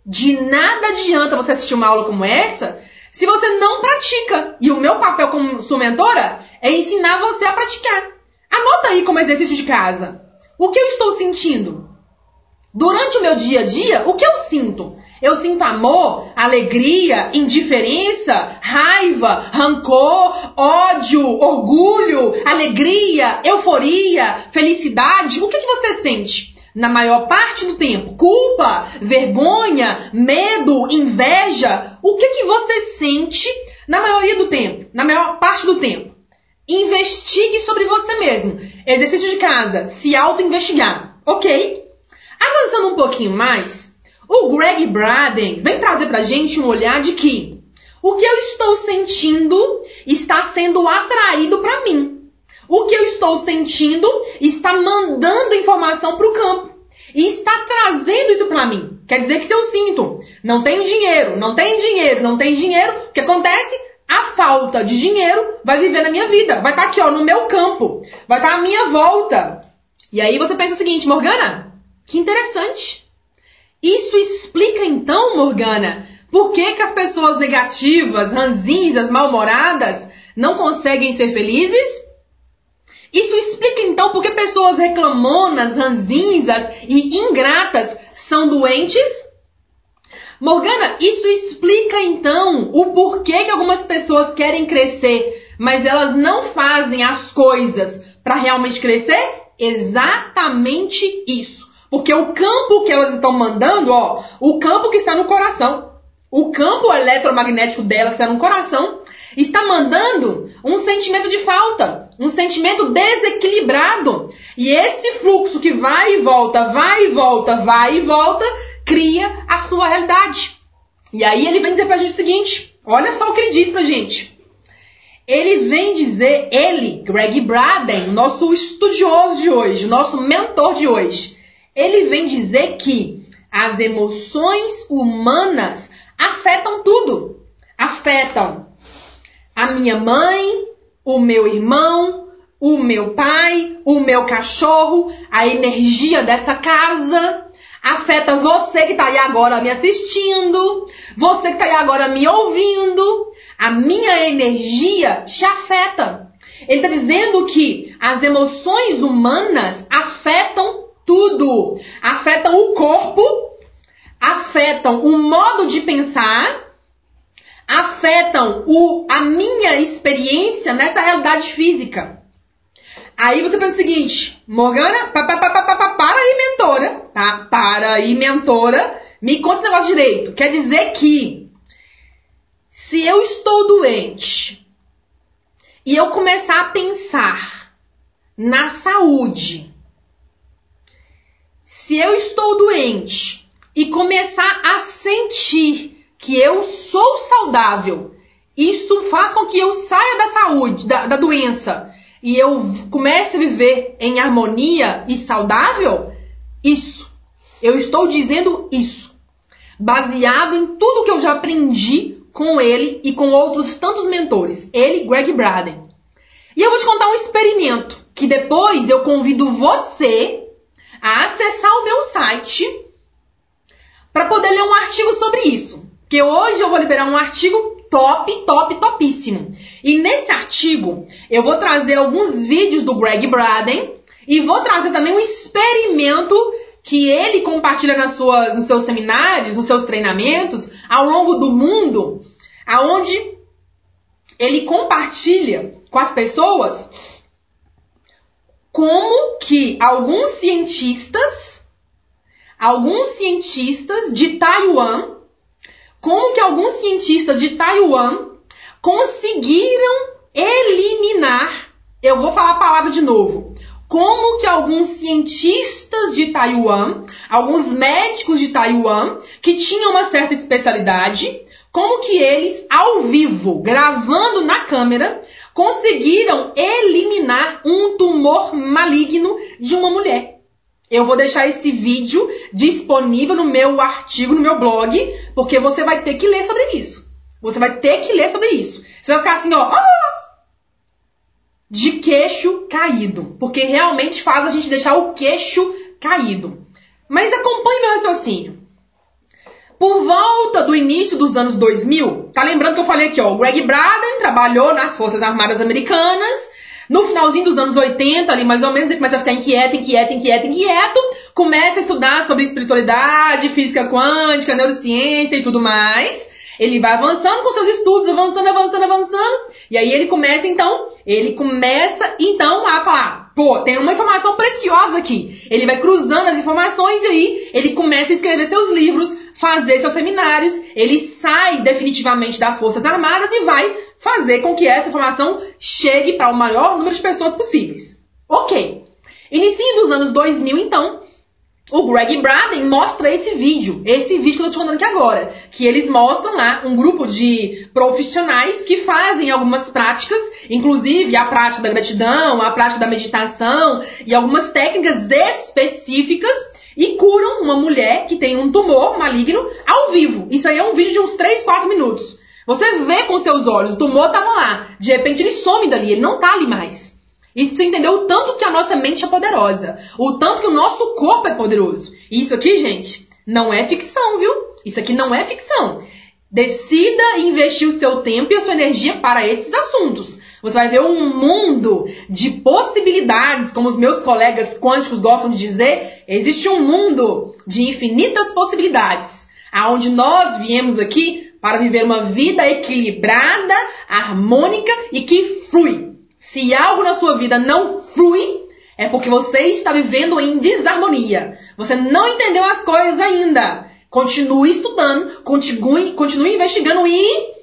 S1: De nada adianta você assistir uma aula como essa se você não pratica. E o meu papel como sua mentora é ensinar você a praticar. Anota aí como exercício de casa. O que eu estou sentindo? Durante o meu dia a dia, o que eu sinto? Eu sinto amor, alegria, indiferença, raiva, rancor, ódio, orgulho, alegria, euforia, felicidade. O que, que você sente? na maior parte do tempo. Culpa, vergonha, medo, inveja. O que, que você sente na maioria do tempo? Na maior parte do tempo. Investigue sobre você mesmo. Exercício de casa, se auto-investigar. Ok? Avançando um pouquinho mais, o Greg Braden vem trazer pra gente um olhar de que o que eu estou sentindo está sendo atraído para mim. O que eu estou sentindo está mandando informação para o campo. E está trazendo isso para mim. Quer dizer que se eu sinto, não tenho dinheiro, não tenho dinheiro, não tenho dinheiro, o que acontece? A falta de dinheiro vai viver na minha vida. Vai estar tá aqui, ó, no meu campo. Vai estar tá à minha volta. E aí você pensa o seguinte, Morgana, que interessante. Isso explica então, Morgana, por que, que as pessoas negativas, ranzinhas, mal-humoradas não conseguem ser felizes? Isso explica então por que pessoas reclamonas, ranzinzas e ingratas são doentes? Morgana, isso explica então o porquê que algumas pessoas querem crescer, mas elas não fazem as coisas para realmente crescer? Exatamente isso. Porque o campo que elas estão mandando, ó, o campo que está no coração, o campo eletromagnético delas está no coração, está mandando um sentimento de falta, um sentimento desequilibrado. E esse fluxo que vai e volta, vai e volta, vai e volta, cria a sua realidade. E aí ele vem dizer pra gente o seguinte: olha só o que ele diz pra gente. Ele vem dizer, ele, Greg Braden, nosso estudioso de hoje, nosso mentor de hoje, ele vem dizer que as emoções humanas afetam tudo. Afetam a minha mãe, o meu irmão, o meu pai, o meu cachorro, a energia dessa casa. Afeta você que tá aí agora me assistindo, você que tá aí agora me ouvindo. A minha energia te afeta. Ele está dizendo que as emoções humanas afetam tudo. Afetam o corpo, afetam o modo de pensar, afetam o, a minha experiência nessa realidade física. Aí você pensa o seguinte, Morgana, pa, pa, pa, para aí, mentora, tá? Para aí, mentora, me conta esse negócio direito. Quer dizer que se eu estou doente e eu começar a pensar na saúde, se eu estou doente e começar a sentir que eu sou saudável, isso faz com que eu saia da saúde, da, da doença e eu comece a viver em harmonia e saudável, isso. Eu estou dizendo isso. Baseado em tudo que eu já aprendi com ele e com outros tantos mentores. Ele, Greg Braden. E eu vou te contar um experimento que depois eu convido você a acessar o meu site para poder ler um artigo sobre isso. Que hoje eu vou liberar um artigo top, top, topíssimo. E nesse artigo eu vou trazer alguns vídeos do Greg Braden e vou trazer também um experimento que ele compartilha nas suas, nos seus seminários, nos seus treinamentos ao longo do mundo, aonde ele compartilha com as pessoas como que alguns cientistas, alguns cientistas de Taiwan como que alguns cientistas de Taiwan conseguiram eliminar, eu vou falar a palavra de novo, como que alguns cientistas de Taiwan, alguns médicos de Taiwan, que tinham uma certa especialidade, como que eles, ao vivo, gravando na câmera, conseguiram eliminar um tumor maligno de uma mulher. Eu vou deixar esse vídeo disponível no meu artigo, no meu blog, porque você vai ter que ler sobre isso. Você vai ter que ler sobre isso. Você vai ficar assim, ó, ah! de queixo caído, porque realmente faz a gente deixar o queixo caído. Mas acompanhe meu raciocínio. Por volta do início dos anos 2000, tá lembrando que eu falei aqui, ó, o Greg Braden trabalhou nas Forças Armadas Americanas no finalzinho dos anos 80, ali mais ou menos, ele começa a ficar inquieto, inquieto, inquieto, inquieto, começa a estudar sobre espiritualidade, física quântica, neurociência e tudo mais. Ele vai avançando com seus estudos, avançando, avançando, avançando. E aí ele começa, então, ele começa, então, a falar, pô, tem uma informação preciosa aqui. Ele vai cruzando as informações e aí ele começa a escrever seus livros, fazer seus seminários, ele sai definitivamente das Forças Armadas e vai fazer com que essa informação chegue para o maior número de pessoas possíveis. Ok. Início dos anos 2000, então, o Greg Braden mostra esse vídeo, esse vídeo que eu tô te contando aqui agora, que eles mostram lá um grupo de profissionais que fazem algumas práticas, inclusive a prática da gratidão, a prática da meditação e algumas técnicas específicas e curam uma mulher que tem um tumor maligno ao vivo. Isso aí é um vídeo de uns 3, 4 minutos. Você vê com seus olhos, o tumor estava lá. De repente ele some dali, ele não está ali mais. E você entendeu o tanto que a nossa mente é poderosa. O tanto que o nosso corpo é poderoso. E isso aqui, gente, não é ficção, viu? Isso aqui não é ficção. Decida investir o seu tempo e a sua energia para esses assuntos. Você vai ver um mundo de possibilidades, como os meus colegas quânticos gostam de dizer, existe um mundo de infinitas possibilidades, aonde nós viemos aqui para viver uma vida equilibrada, harmônica e que flui. Se algo na sua vida não flui, é porque você está vivendo em desarmonia. Você não entendeu as coisas ainda. Continue estudando, continue, continue investigando e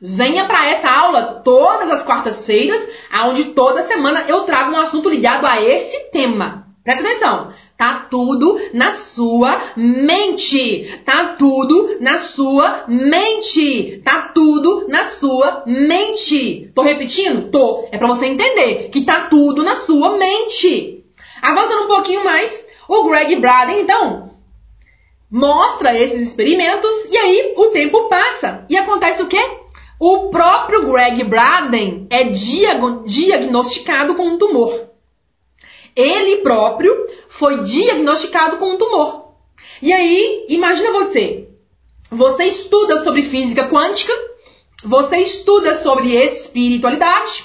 S1: venha para essa aula todas as quartas-feiras, aonde toda semana eu trago um assunto ligado a esse tema. Presta atenção. Tá tudo na sua mente. Tá tudo na sua mente. Tá tudo na sua mente. Tô repetindo? Tô. É para você entender que tá tudo na sua mente. Avançando um pouquinho mais, o Greg Braden, então, mostra esses experimentos e aí o tempo passa. E acontece o quê? O próprio Greg Braden é diagnosticado com um tumor. Ele próprio foi diagnosticado com um tumor. E aí, imagina você. Você estuda sobre física quântica, você estuda sobre espiritualidade,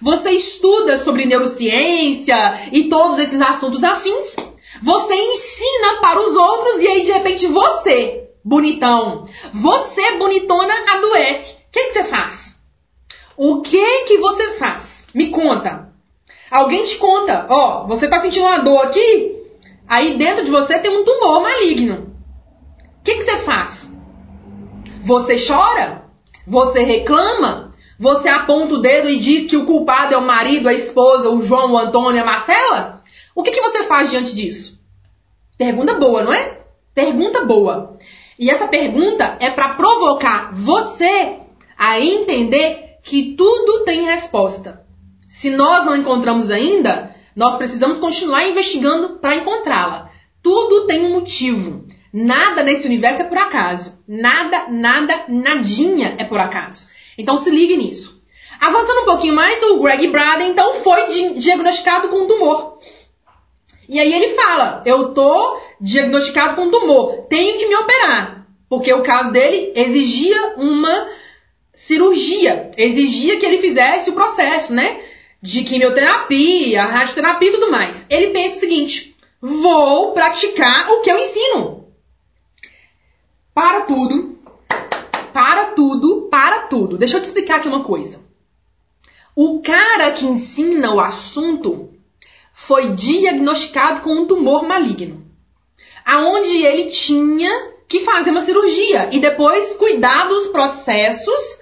S1: você estuda sobre neurociência e todos esses assuntos afins. Você ensina para os outros e aí de repente você, bonitão, você bonitona adoece. O que, que você faz? O que que você faz? Me conta. Alguém te conta, ó, você tá sentindo uma dor aqui? Aí dentro de você tem um tumor maligno. O que, que você faz? Você chora? Você reclama? Você aponta o dedo e diz que o culpado é o marido, a esposa, o João, o Antônio, a Marcela? O que, que você faz diante disso? Pergunta boa, não é? Pergunta boa. E essa pergunta é para provocar você a entender que tudo tem resposta. Se nós não encontramos ainda, nós precisamos continuar investigando para encontrá-la. Tudo tem um motivo. Nada nesse universo é por acaso. Nada, nada, nadinha é por acaso. Então se ligue nisso. Avançando um pouquinho mais, o Greg Braden então foi diagnosticado com um tumor. E aí ele fala: Eu tô diagnosticado com um tumor, tenho que me operar. Porque o caso dele exigia uma cirurgia, exigia que ele fizesse o processo, né? De quimioterapia, radioterapia e tudo mais. Ele pensa o seguinte: vou praticar o que eu ensino. Para tudo, para tudo, para tudo. Deixa eu te explicar aqui uma coisa. O cara que ensina o assunto foi diagnosticado com um tumor maligno, aonde ele tinha que fazer uma cirurgia e depois cuidar dos processos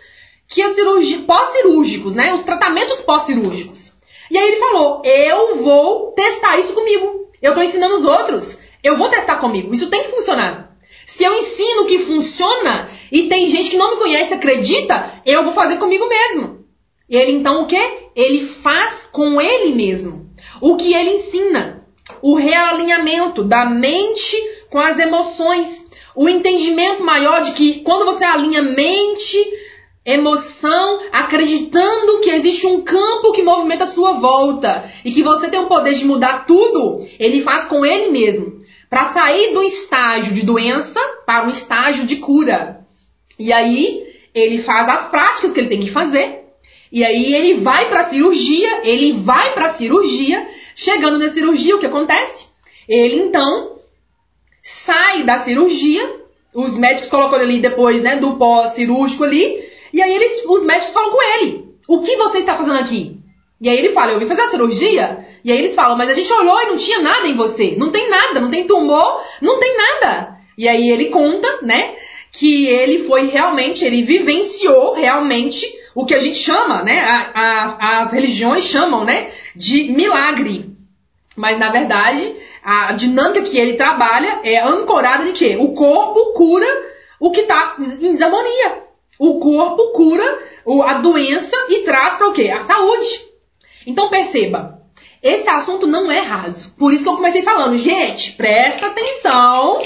S1: que a cirurgia pós-cirúrgicos, né, os tratamentos pós-cirúrgicos. E aí ele falou: "Eu vou testar isso comigo. Eu estou ensinando os outros, eu vou testar comigo. Isso tem que funcionar. Se eu ensino que funciona e tem gente que não me conhece, acredita, eu vou fazer comigo mesmo. Ele então o quê? Ele faz com ele mesmo. O que ele ensina. O realinhamento da mente com as emoções. O entendimento maior de que quando você alinha mente, emoção, acreditando que existe um campo que movimenta a sua volta e que você tem o poder de mudar tudo, ele faz com ele mesmo. Para sair do estágio de doença para um estágio de cura. E aí, ele faz as práticas que ele tem que fazer. E aí, ele vai para cirurgia. Ele vai para cirurgia. Chegando na cirurgia, o que acontece? Ele então sai da cirurgia. Os médicos colocam ele ali depois, né, do pós-cirúrgico ali. E aí, eles, os médicos falam com ele: O que você está fazendo aqui? E aí ele fala, eu vim fazer a cirurgia? E aí eles falam, mas a gente olhou e não tinha nada em você. Não tem nada, não tem tumor, não tem nada. E aí ele conta, né, que ele foi realmente, ele vivenciou realmente o que a gente chama, né, a, a, as religiões chamam, né, de milagre. Mas na verdade, a dinâmica que ele trabalha é ancorada de quê? O corpo cura o que está em desarmonia. O corpo cura a doença e traz para o quê? A saúde. Então perceba, esse assunto não é raso. Por isso que eu comecei falando, gente, presta atenção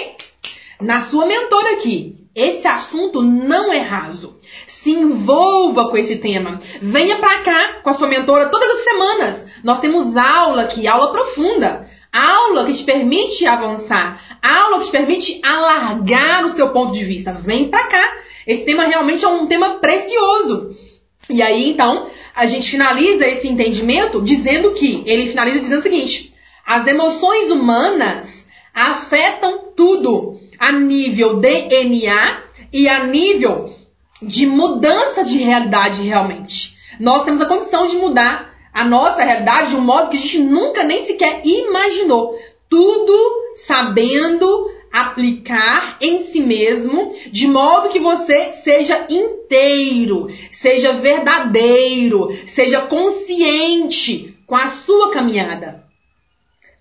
S1: na sua mentora aqui. Esse assunto não é raso. Se envolva com esse tema. Venha pra cá com a sua mentora todas as semanas. Nós temos aula aqui, aula profunda. Aula que te permite avançar. Aula que te permite alargar o seu ponto de vista. Vem pra cá. Esse tema realmente é um tema precioso. E aí, então, a gente finaliza esse entendimento dizendo que, ele finaliza dizendo o seguinte: as emoções humanas afetam tudo a nível DNA e a nível de mudança de realidade realmente. Nós temos a condição de mudar a nossa realidade de um modo que a gente nunca nem sequer imaginou. Tudo sabendo aplicar em si mesmo, de modo que você seja inteiro, seja verdadeiro, seja consciente com a sua caminhada.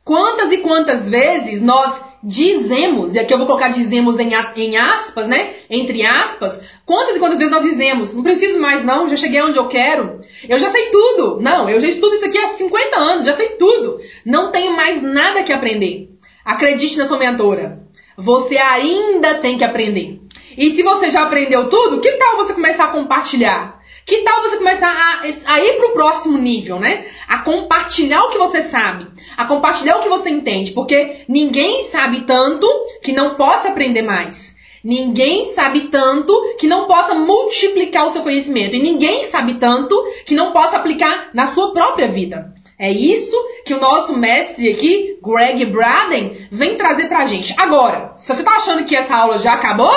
S1: Quantas e quantas vezes nós dizemos, e aqui eu vou colocar dizemos em, em aspas, né? Entre aspas, quantas e quantas vezes nós dizemos, não preciso mais não, já cheguei onde eu quero, eu já sei tudo. Não, eu já estudo isso aqui há 50 anos, já sei tudo. Não tenho mais nada que aprender. Acredite na sua mentora. Você ainda tem que aprender. E se você já aprendeu tudo, que tal você começar a compartilhar? Que tal você começar a, a ir para o próximo nível, né? A compartilhar o que você sabe, a compartilhar o que você entende, porque ninguém sabe tanto que não possa aprender mais. Ninguém sabe tanto que não possa multiplicar o seu conhecimento. E ninguém sabe tanto que não possa aplicar na sua própria vida. É isso que o nosso mestre aqui, Greg Braden, vem trazer pra gente. Agora, se você tá achando que essa aula já acabou,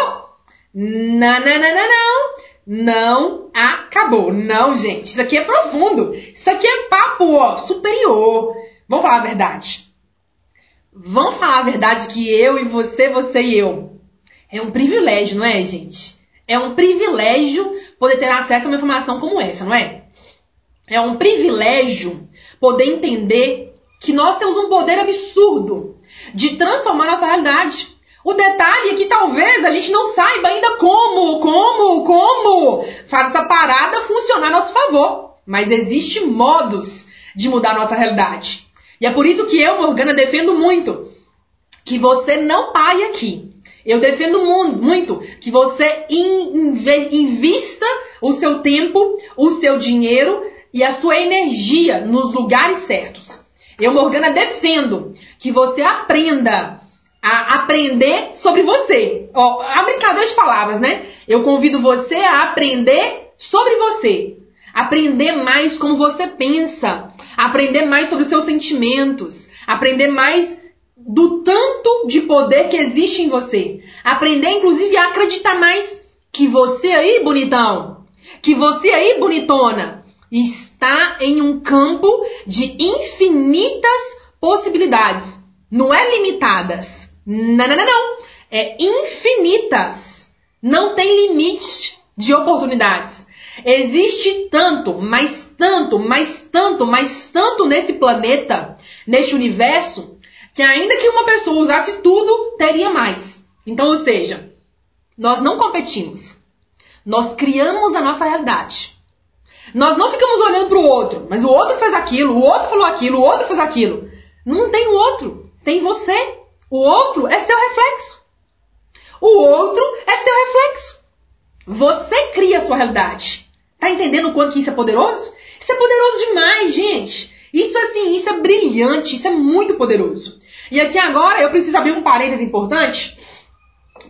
S1: não, não, não, não, não. Não acabou. Não, gente. Isso aqui é profundo. Isso aqui é papo, ó, superior. Vamos falar a verdade. Vamos falar a verdade que eu e você, você e eu. É um privilégio, não é, gente? É um privilégio poder ter acesso a uma informação como essa, não é? É um privilégio poder entender que nós temos um poder absurdo de transformar nossa realidade. O detalhe é que talvez a gente não saiba ainda como, como, como faz essa parada funcionar a nosso favor. Mas existe modos de mudar a nossa realidade. E é por isso que eu, Morgana, defendo muito que você não pare aqui. Eu defendo muito que você invista o seu tempo, o seu dinheiro e a sua energia nos lugares certos. Eu, Morgana, defendo que você aprenda a aprender sobre você. Ó, a brincadeira de palavras, né? Eu convido você a aprender sobre você. Aprender mais como você pensa. Aprender mais sobre os seus sentimentos. Aprender mais do tanto de poder que existe em você. Aprender, inclusive, a acreditar mais que você aí, bonitão, que você aí, bonitona, está em um campo de infinitas possibilidades. Não é limitadas. Não, não, não, não. É infinitas. Não tem limite de oportunidades. Existe tanto, mais tanto, mais tanto, mais tanto nesse planeta, neste universo, que ainda que uma pessoa usasse tudo, teria mais. Então, ou seja, nós não competimos. Nós criamos a nossa realidade. Nós não ficamos olhando para o outro, mas o outro fez aquilo, o outro falou aquilo, o outro fez aquilo. Não tem o outro, tem você. O outro é seu reflexo. O outro é seu reflexo. Você cria a sua realidade. Tá entendendo o quanto isso é poderoso? Isso é poderoso demais, gente. Isso assim, isso é brilhante, isso é muito poderoso. E aqui agora eu preciso abrir um parênteses importante,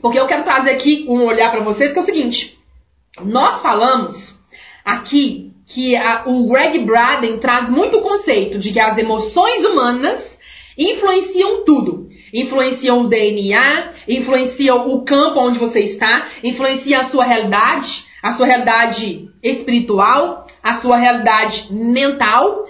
S1: porque eu quero trazer aqui um olhar para vocês que é o seguinte. Nós falamos aqui que a, o Greg Braden traz muito o conceito de que as emoções humanas influenciam tudo. Influenciam o DNA, influenciam o campo onde você está, influenciam a sua realidade, a sua realidade espiritual, a sua realidade mental,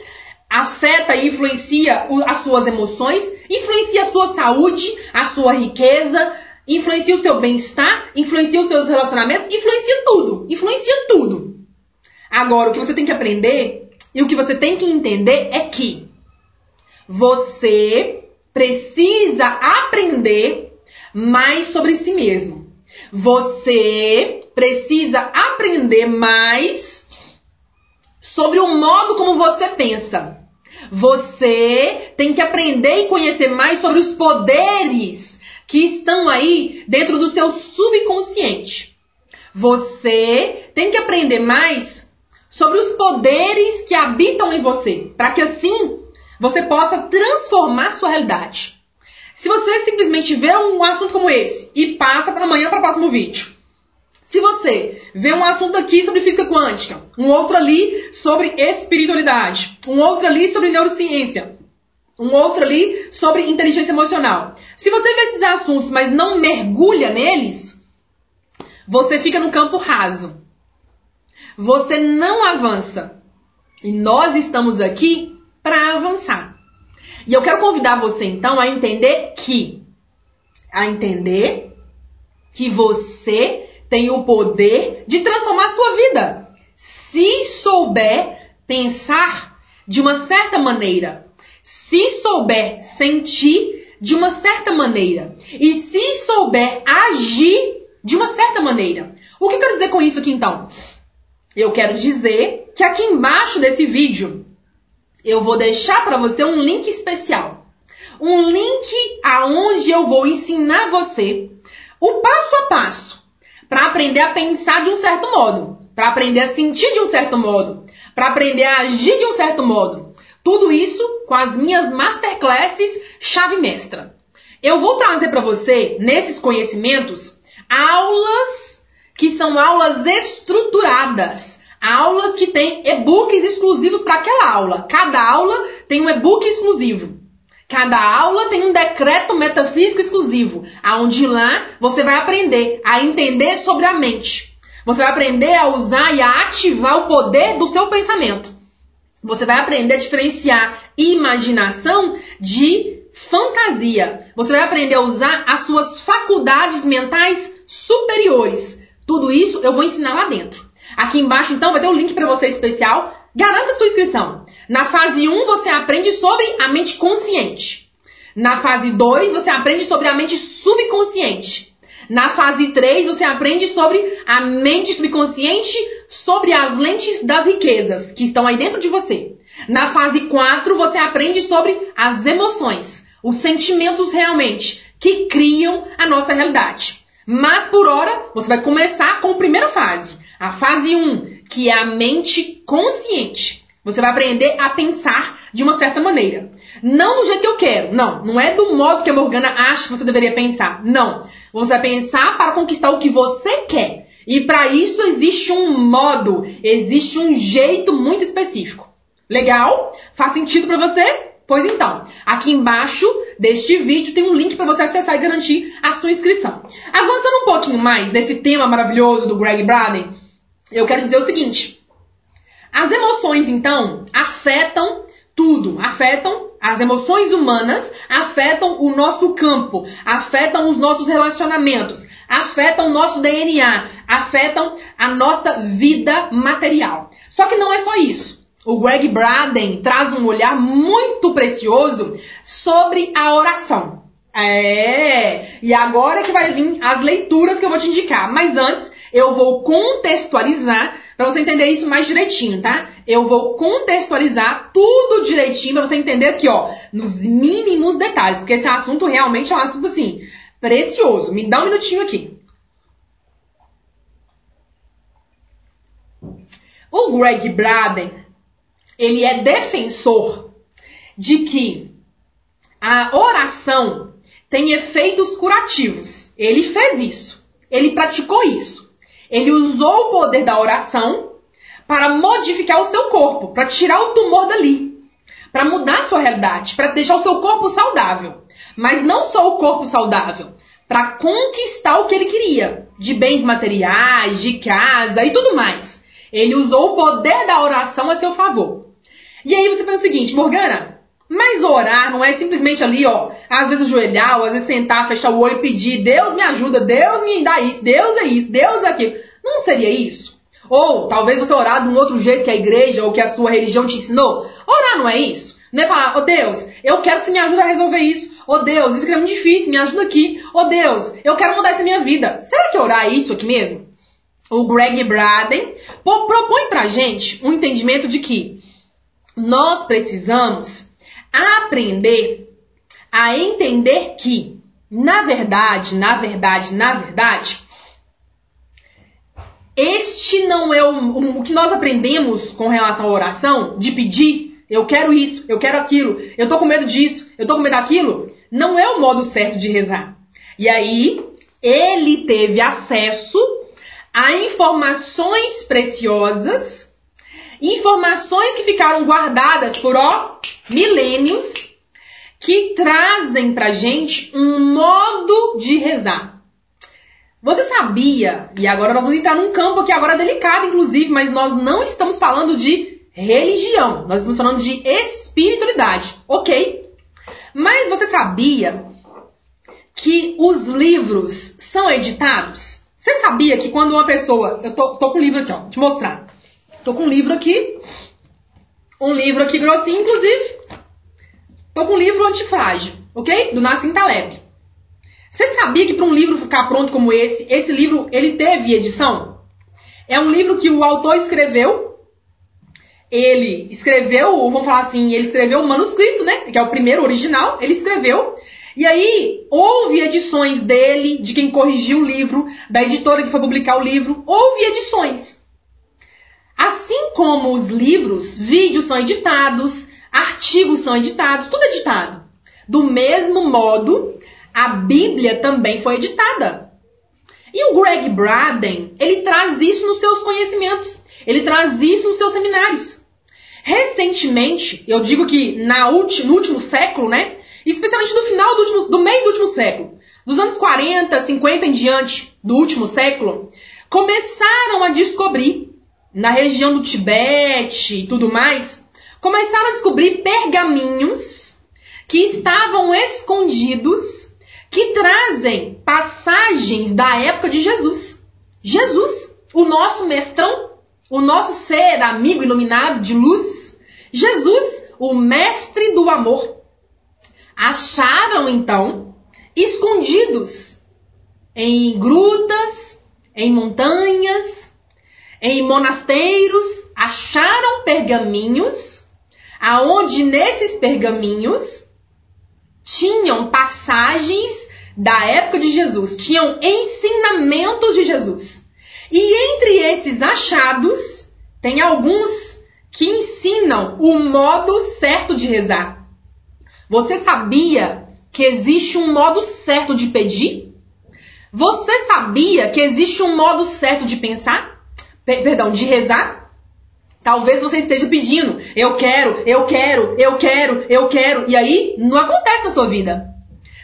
S1: afeta e influencia as suas emoções, influencia a sua saúde, a sua riqueza, influencia o seu bem-estar, influencia os seus relacionamentos, influencia tudo, influencia tudo. Agora, o que você tem que aprender e o que você tem que entender é que você precisa aprender mais sobre si mesmo. Você precisa aprender mais sobre o modo como você pensa. Você tem que aprender e conhecer mais sobre os poderes que estão aí dentro do seu subconsciente. Você tem que aprender mais sobre os poderes que habitam em você, para que assim você possa transformar sua realidade. Se você simplesmente vê um assunto como esse e passa para amanhã para o próximo vídeo, se você vê um assunto aqui sobre física quântica, um outro ali sobre espiritualidade, um outro ali sobre neurociência, um outro ali sobre inteligência emocional. Se você vê esses assuntos, mas não mergulha neles, você fica no campo raso você não avança. E nós estamos aqui para avançar. E eu quero convidar você então a entender que a entender que você tem o poder de transformar a sua vida. Se souber pensar de uma certa maneira, se souber sentir de uma certa maneira e se souber agir de uma certa maneira. O que eu quero dizer com isso aqui então? Eu quero dizer que aqui embaixo desse vídeo eu vou deixar para você um link especial. Um link aonde eu vou ensinar você o passo a passo para aprender a pensar de um certo modo. para aprender a sentir de um certo modo, para aprender a agir de um certo modo. Tudo isso com as minhas masterclasses chave mestra. Eu vou trazer para você nesses conhecimentos aulas que são aulas estruturadas, aulas que têm e-books exclusivos para aquela aula. Cada aula tem um e-book exclusivo. Cada aula tem um decreto metafísico exclusivo, aonde lá você vai aprender a entender sobre a mente. Você vai aprender a usar e a ativar o poder do seu pensamento. Você vai aprender a diferenciar imaginação de fantasia. Você vai aprender a usar as suas faculdades mentais superiores. Tudo isso eu vou ensinar lá dentro. Aqui embaixo, então, vai ter um link para você especial. Garanta sua inscrição. Na fase 1, você aprende sobre a mente consciente. Na fase 2, você aprende sobre a mente subconsciente. Na fase 3, você aprende sobre a mente subconsciente, sobre as lentes das riquezas que estão aí dentro de você. Na fase 4, você aprende sobre as emoções, os sentimentos realmente que criam a nossa realidade. Mas por hora, você vai começar com a primeira fase, a fase 1, que é a mente consciente. Você vai aprender a pensar de uma certa maneira. Não do jeito que eu quero. Não. Não é do modo que a Morgana acha que você deveria pensar. Não. Você vai pensar para conquistar o que você quer. E para isso existe um modo, existe um jeito muito específico. Legal? Faz sentido para você? Pois então, aqui embaixo deste vídeo tem um link para você acessar e garantir a sua inscrição. Avançando um pouquinho mais nesse tema maravilhoso do Greg Braden, eu quero dizer o seguinte. As emoções, então, afetam tudo. Afetam as emoções humanas, afetam o nosso campo, afetam os nossos relacionamentos, afetam o nosso DNA, afetam a nossa vida material. Só que não é só isso. O Greg Braden traz um olhar muito precioso sobre a oração. É, e agora que vai vir as leituras que eu vou te indicar. Mas antes, eu vou contextualizar para você entender isso mais direitinho, tá? Eu vou contextualizar tudo direitinho para você entender aqui, ó, nos mínimos detalhes, porque esse assunto realmente é um assunto assim precioso. Me dá um minutinho aqui. O Greg Braden, ele é defensor de que a oração tem efeitos curativos. Ele fez isso. Ele praticou isso. Ele usou o poder da oração para modificar o seu corpo, para tirar o tumor dali, para mudar a sua realidade, para deixar o seu corpo saudável. Mas não só o corpo saudável, para conquistar o que ele queria, de bens materiais, de casa e tudo mais. Ele usou o poder da oração a seu favor. E aí você pensa o seguinte, Morgana, mas orar não é simplesmente ali, ó, às vezes ajoelhar, ou às vezes sentar, fechar o olho e pedir, Deus me ajuda, Deus me dá isso, Deus é isso, Deus é aquilo. Não seria isso? Ou talvez você orar de um outro jeito que a igreja ou que a sua religião te ensinou. Orar não é isso. Não é falar, oh Deus, eu quero que você me ajude a resolver isso. Oh Deus, isso aqui é muito difícil, me ajuda aqui. Oh Deus, eu quero mudar essa minha vida. Será que orar é isso aqui mesmo? O Greg Braden propõe pra gente um entendimento de que nós precisamos aprender a entender que, na verdade, na verdade, na verdade, este não é o, o que nós aprendemos com relação à oração, de pedir, eu quero isso, eu quero aquilo, eu tô com medo disso, eu tô com medo daquilo, não é o modo certo de rezar. E aí, ele teve acesso a informações preciosas, informações que ficaram guardadas por ó, milênios, que trazem pra gente um modo de rezar. Você sabia, e agora nós vamos entrar num campo aqui agora delicado, inclusive, mas nós não estamos falando de religião, nós estamos falando de espiritualidade, ok? Mas você sabia que os livros são editados? Você sabia que quando uma pessoa. Eu tô, tô com um livro aqui, ó, vou te mostrar. Tô com um livro aqui. Um livro aqui grossinho, inclusive. Tô com um livro antifrágil, ok? Do Nassim Taleb. Você sabia que para um livro ficar pronto como esse, esse livro ele teve edição? É um livro que o autor escreveu. Ele escreveu, vamos falar assim, ele escreveu o manuscrito, né? Que é o primeiro original. Ele escreveu. E aí houve edições dele, de quem corrigiu o livro, da editora que foi publicar o livro. Houve edições. Como os livros, vídeos são editados, artigos são editados, tudo editado. Do mesmo modo, a Bíblia também foi editada. E o Greg Braden, ele traz isso nos seus conhecimentos, ele traz isso nos seus seminários. Recentemente, eu digo que na ulti, no último século, né? Especialmente no final do, último, do meio do último século, dos anos 40, 50 em diante do último século, começaram a descobrir, na região do Tibete e tudo mais, começaram a descobrir pergaminhos que estavam escondidos, que trazem passagens da época de Jesus. Jesus, o nosso mestrão, o nosso ser amigo iluminado de luz, Jesus, o mestre do amor. Acharam então, escondidos em grutas, em montanhas, em monasteiros, acharam pergaminhos, aonde nesses pergaminhos tinham passagens da época de Jesus, tinham ensinamentos de Jesus. E entre esses achados, tem alguns que ensinam o modo certo de rezar. Você sabia que existe um modo certo de pedir? Você sabia que existe um modo certo de pensar? Perdão, de rezar? Talvez você esteja pedindo, eu quero, eu quero, eu quero, eu quero, e aí não acontece na sua vida.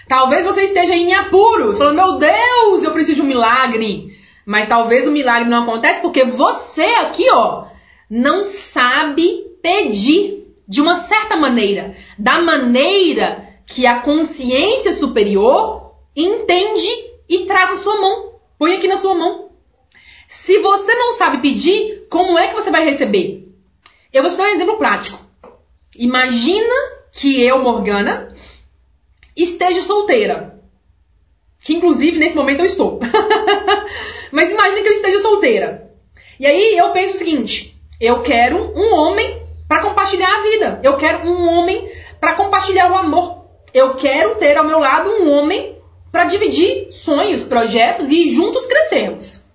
S1: Talvez você esteja em apuros, falando, meu Deus, eu preciso de um milagre. Mas talvez o milagre não acontece porque você aqui, ó, não sabe pedir de uma certa maneira, da maneira que a consciência superior entende e traz a sua mão. Põe aqui na sua mão. Se você não sabe pedir, como é que você vai receber? Eu vou te dar um exemplo prático. Imagina que eu, Morgana, esteja solteira. Que inclusive nesse momento eu estou. Mas imagina que eu esteja solteira. E aí eu penso o seguinte: eu quero um homem para compartilhar a vida. Eu quero um homem para compartilhar o amor. Eu quero ter ao meu lado um homem para dividir sonhos, projetos e juntos crescermos.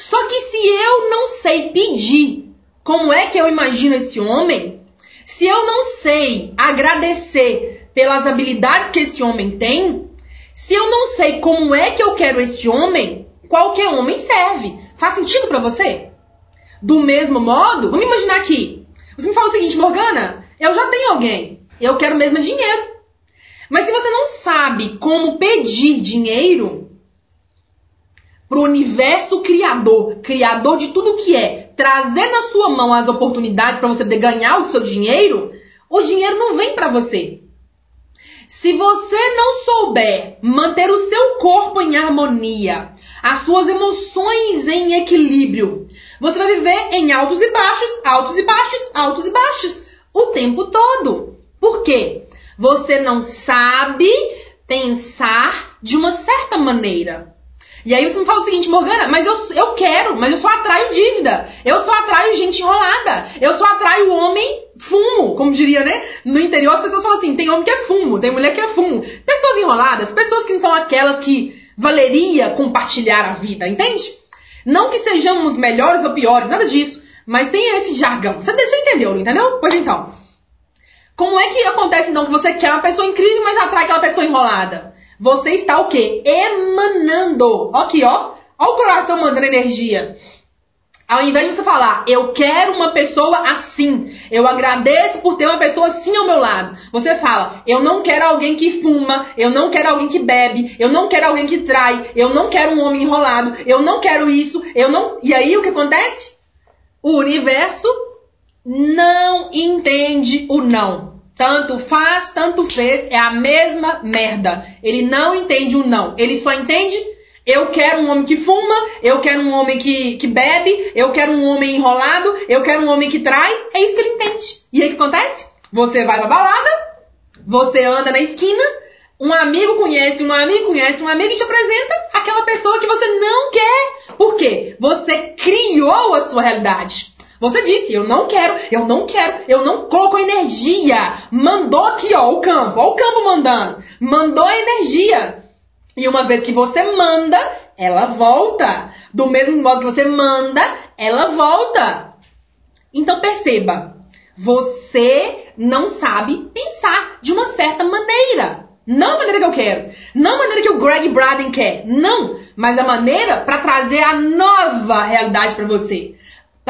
S1: Só que se eu não sei pedir como é que eu imagino esse homem, se eu não sei agradecer pelas habilidades que esse homem tem, se eu não sei como é que eu quero esse homem, qualquer homem serve. Faz sentido para você? Do mesmo modo, vamos imaginar aqui. Você me fala o seguinte, Morgana, eu já tenho alguém, eu quero mesmo dinheiro. Mas se você não sabe como pedir dinheiro para o universo criador, criador de tudo que é, trazer na sua mão as oportunidades para você poder ganhar o seu dinheiro, o dinheiro não vem para você. Se você não souber manter o seu corpo em harmonia, as suas emoções em equilíbrio, você vai viver em altos e baixos, altos e baixos, altos e baixos, o tempo todo. Por quê? Você não sabe pensar de uma certa maneira. E aí você me fala o seguinte, Morgana, mas eu, eu quero, mas eu só atraio dívida. Eu só atraio gente enrolada. Eu só atraio homem fumo, como diria, né? No interior as pessoas falam assim, tem homem que é fumo, tem mulher que é fumo. Pessoas enroladas, pessoas que não são aquelas que valeria compartilhar a vida, entende? Não que sejamos melhores ou piores, nada disso. Mas tem esse jargão. Você, entendeu, entendeu? Pois então. Como é que acontece então que você quer uma pessoa incrível, mas atrai aquela pessoa enrolada? Você está o quê? Emanando. Aqui, ó. Ó o coração mandando energia. Ao invés de você falar, eu quero uma pessoa assim, eu agradeço por ter uma pessoa assim ao meu lado. Você fala, eu não quero alguém que fuma, eu não quero alguém que bebe, eu não quero alguém que trai, eu não quero um homem enrolado, eu não quero isso, eu não. E aí o que acontece? O universo não entende o não. Tanto faz, tanto fez, é a mesma merda. Ele não entende o não. Ele só entende eu quero um homem que fuma, eu quero um homem que, que bebe, eu quero um homem enrolado, eu quero um homem que trai. É isso que ele entende. E aí o que acontece? Você vai pra balada, você anda na esquina, um amigo conhece, um amigo conhece, um amigo te apresenta aquela pessoa que você não quer. Por quê? Você criou a sua realidade. Você disse, eu não quero, eu não quero, eu não coloco energia. Mandou aqui, ó, o campo, ó o campo mandando. Mandou a energia. E uma vez que você manda, ela volta. Do mesmo modo que você manda, ela volta. Então perceba, você não sabe pensar de uma certa maneira. Não a maneira que eu quero. Não a maneira que o Greg Braden quer. Não. Mas a maneira para trazer a nova realidade para você.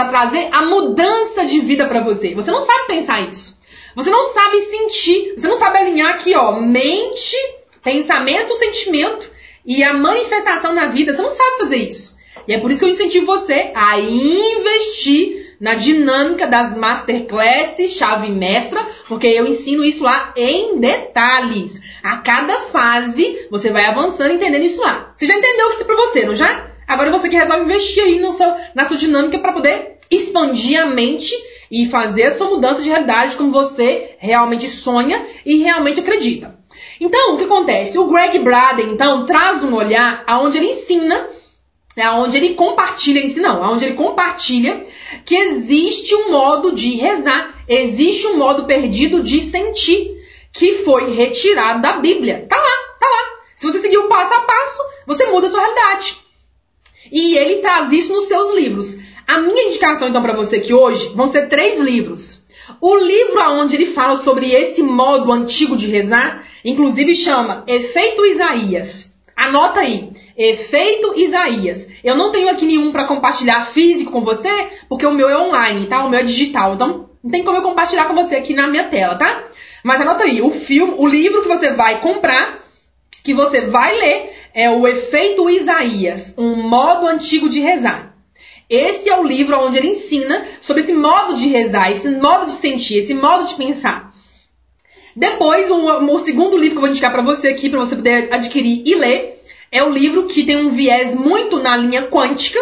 S1: Para trazer a mudança de vida para você. Você não sabe pensar isso. Você não sabe sentir. Você não sabe alinhar aqui, ó. Mente, pensamento, sentimento e a manifestação na vida. Você não sabe fazer isso. E é por isso que eu incentivo você a investir na dinâmica das masterclasses chave mestra, porque eu ensino isso lá em detalhes. A cada fase você vai avançando entendendo isso lá. Você já entendeu o que isso é pra você, não já? Agora você que resolve investir aí no seu, na sua dinâmica para poder expandir a mente e fazer a sua mudança de realidade como você realmente sonha e realmente acredita. Então, o que acontece? O Greg Braden, então, traz um olhar aonde ele ensina é onde ele compartilha, ensina não, onde ele compartilha que existe um modo de rezar, existe um modo perdido de sentir, que foi retirado da Bíblia. Tá lá, tá lá. Se você seguir o passo a passo, você muda a sua realidade. E ele traz isso nos seus livros. A minha indicação então para você aqui hoje vão ser três livros. O livro aonde ele fala sobre esse modo antigo de rezar, inclusive chama Efeito Isaías. Anota aí, efeito Isaías. Eu não tenho aqui nenhum para compartilhar físico com você, porque o meu é online, tá? O meu é digital. Então, não tem como eu compartilhar com você aqui na minha tela, tá? Mas anota aí, o filme, o livro que você vai comprar, que você vai ler, é o Efeito Isaías, um modo antigo de rezar. Esse é o livro onde ele ensina sobre esse modo de rezar, esse modo de sentir, esse modo de pensar. Depois, o, o segundo livro que eu vou indicar para você aqui, para você poder adquirir e ler, é o livro que tem um viés muito na linha quântica,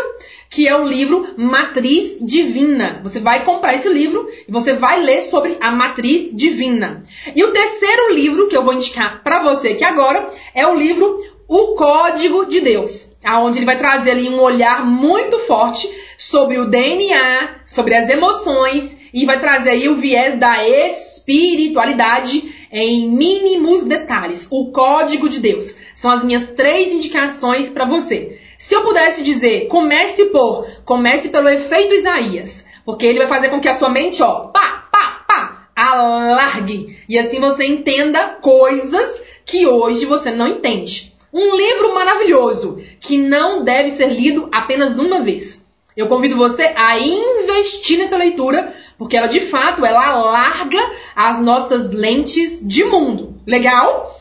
S1: que é o livro Matriz Divina. Você vai comprar esse livro e você vai ler sobre a matriz divina. E o terceiro livro que eu vou indicar para você aqui agora é o livro O Código de Deus, aonde ele vai trazer ali um olhar muito forte sobre o DNA, sobre as emoções e vai trazer aí o viés da espiritualidade em mínimos detalhes. O código de Deus. São as minhas três indicações para você. Se eu pudesse dizer, comece por, comece pelo efeito Isaías, porque ele vai fazer com que a sua mente, ó, pá, pá, pá, alargue e assim você entenda coisas que hoje você não entende. Um livro maravilhoso que não deve ser lido apenas uma vez. Eu convido você a investir nessa leitura, porque ela de fato ela alarga as nossas lentes de mundo. Legal?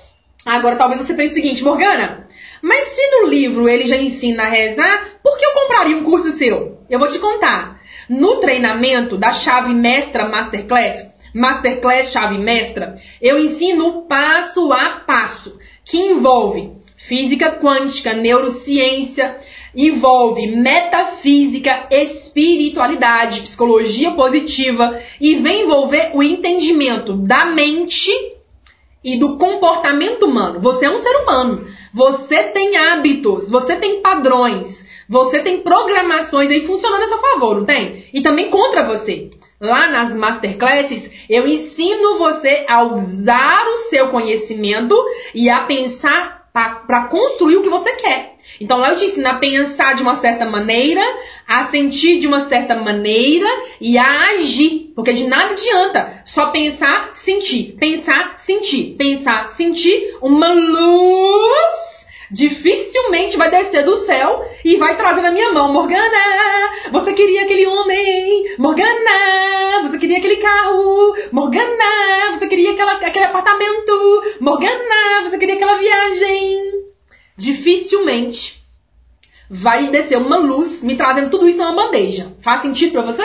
S1: Agora talvez você pense o seguinte, Morgana, mas se no livro ele já ensina a rezar, por que eu compraria um curso seu? Eu vou te contar. No treinamento da chave mestra Masterclass, Masterclass chave mestra, eu ensino passo a passo, que envolve física quântica, neurociência, envolve metafísica, espiritualidade, psicologia positiva e vem envolver o entendimento da mente e do comportamento humano. Você é um ser humano. Você tem hábitos, você tem padrões, você tem programações aí funcionando a seu favor, não tem? E também contra você. Lá nas masterclasses, eu ensino você a usar o seu conhecimento e a pensar para construir o que você quer. Então lá eu te ensino a pensar de uma certa maneira, a sentir de uma certa maneira e a agir. Porque de nada adianta só pensar, sentir, pensar, sentir, pensar, sentir. Uma luz dificilmente vai descer do céu e vai trazer na minha mão. Morgana, você queria aquele homem. Morgana, você queria aquele carro. Morgana, você queria aquela, aquele apartamento. Morgana, você queria aquela viagem dificilmente vai descer uma luz me trazendo tudo isso numa bandeja. Faz sentido para você?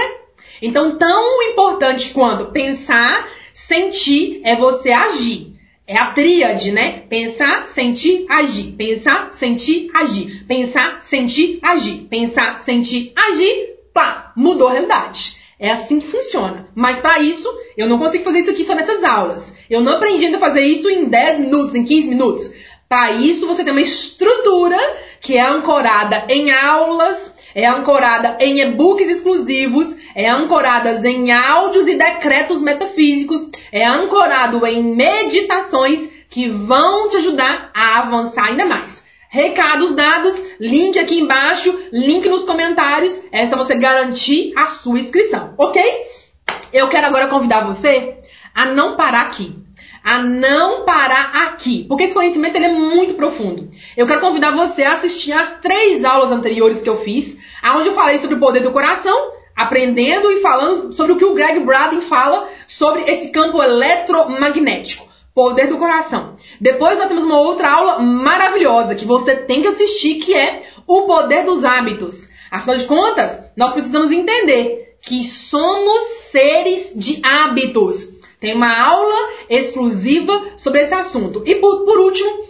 S1: Então, tão importante quanto pensar, sentir é você agir. É a tríade, né? Pensar, sentir, agir. Pensar, sentir, agir. Pensar, sentir, agir. Pensar, sentir, agir. Pá, mudou a realidade. É assim que funciona. Mas para isso, eu não consigo fazer isso aqui só nessas aulas. Eu não aprendi ainda a fazer isso em 10 minutos, em 15 minutos. Para isso, você tem uma estrutura que é ancorada em aulas, é ancorada em e-books exclusivos, é ancorada em áudios e decretos metafísicos, é ancorado em meditações que vão te ajudar a avançar ainda mais. Recados dados, link aqui embaixo, link nos comentários. É só você garantir a sua inscrição, ok? Eu quero agora convidar você a não parar aqui. A não parar aqui. Porque esse conhecimento ele é muito profundo. Eu quero convidar você a assistir as três aulas anteriores que eu fiz, onde eu falei sobre o poder do coração, aprendendo e falando sobre o que o Greg Braden fala sobre esse campo eletromagnético. Poder do coração. Depois nós temos uma outra aula maravilhosa que você tem que assistir, que é o poder dos hábitos. Afinal de contas, nós precisamos entender que somos seres de hábitos. Tem uma aula exclusiva sobre esse assunto. E por, por último,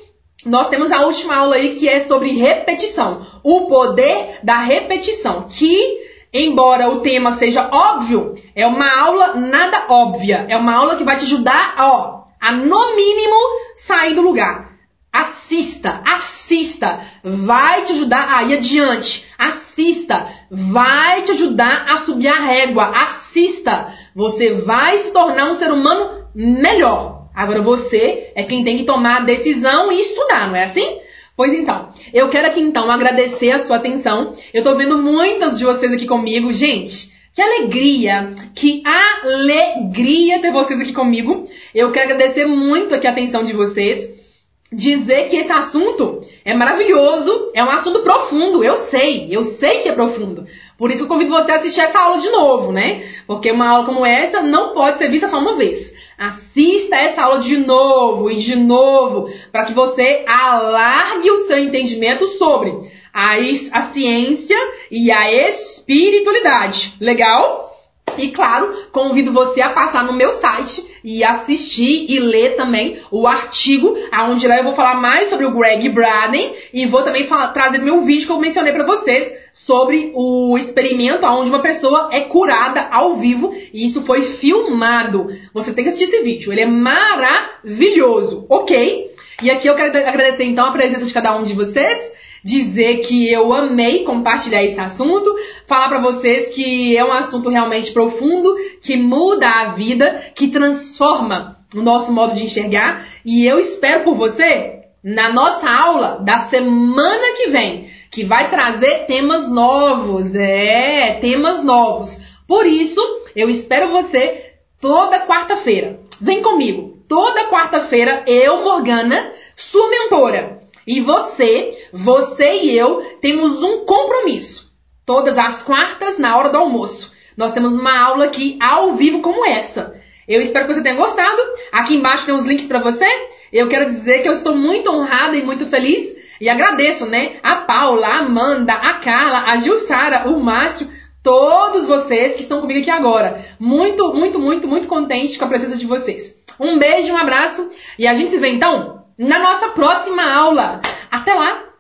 S1: nós temos a última aula aí que é sobre repetição. O poder da repetição. Que, embora o tema seja óbvio, é uma aula nada óbvia. É uma aula que vai te ajudar, ó, a no mínimo sair do lugar. Assista, assista, vai te ajudar a ir adiante. Assista, vai te ajudar a subir a régua. Assista, você vai se tornar um ser humano melhor. Agora você é quem tem que tomar a decisão e estudar, não é assim? Pois então, eu quero aqui então agradecer a sua atenção. Eu tô vendo muitas de vocês aqui comigo. Gente, que alegria, que alegria ter vocês aqui comigo. Eu quero agradecer muito aqui a atenção de vocês. Dizer que esse assunto é maravilhoso, é um assunto profundo, eu sei, eu sei que é profundo. Por isso eu convido você a assistir essa aula de novo, né? Porque uma aula como essa não pode ser vista só uma vez. Assista essa aula de novo e de novo, para que você alargue o seu entendimento sobre a, a ciência e a espiritualidade. Legal? E claro, convido você a passar no meu site e assistir e ler também o artigo, aonde lá eu vou falar mais sobre o Greg Braden e vou também falar, trazer meu vídeo que eu mencionei para vocês sobre o experimento onde uma pessoa é curada ao vivo e isso foi filmado. Você tem que assistir esse vídeo, ele é maravilhoso, ok? E aqui eu quero agradecer então a presença de cada um de vocês dizer que eu amei compartilhar esse assunto, falar para vocês que é um assunto realmente profundo, que muda a vida, que transforma o nosso modo de enxergar, e eu espero por você na nossa aula da semana que vem, que vai trazer temas novos, é, temas novos. Por isso, eu espero você toda quarta-feira. Vem comigo. Toda quarta-feira, eu, Morgana, sua mentora, e você, você e eu temos um compromisso. Todas as quartas, na hora do almoço. Nós temos uma aula aqui ao vivo como essa. Eu espero que você tenha gostado. Aqui embaixo tem os links para você. Eu quero dizer que eu estou muito honrada e muito feliz. E agradeço, né? A Paula, a Amanda, a Carla, a Gilsara, o Márcio, todos vocês que estão comigo aqui agora. Muito, muito, muito, muito contente com a presença de vocês. Um beijo, um abraço e a gente se vê então na nossa próxima aula. Até lá!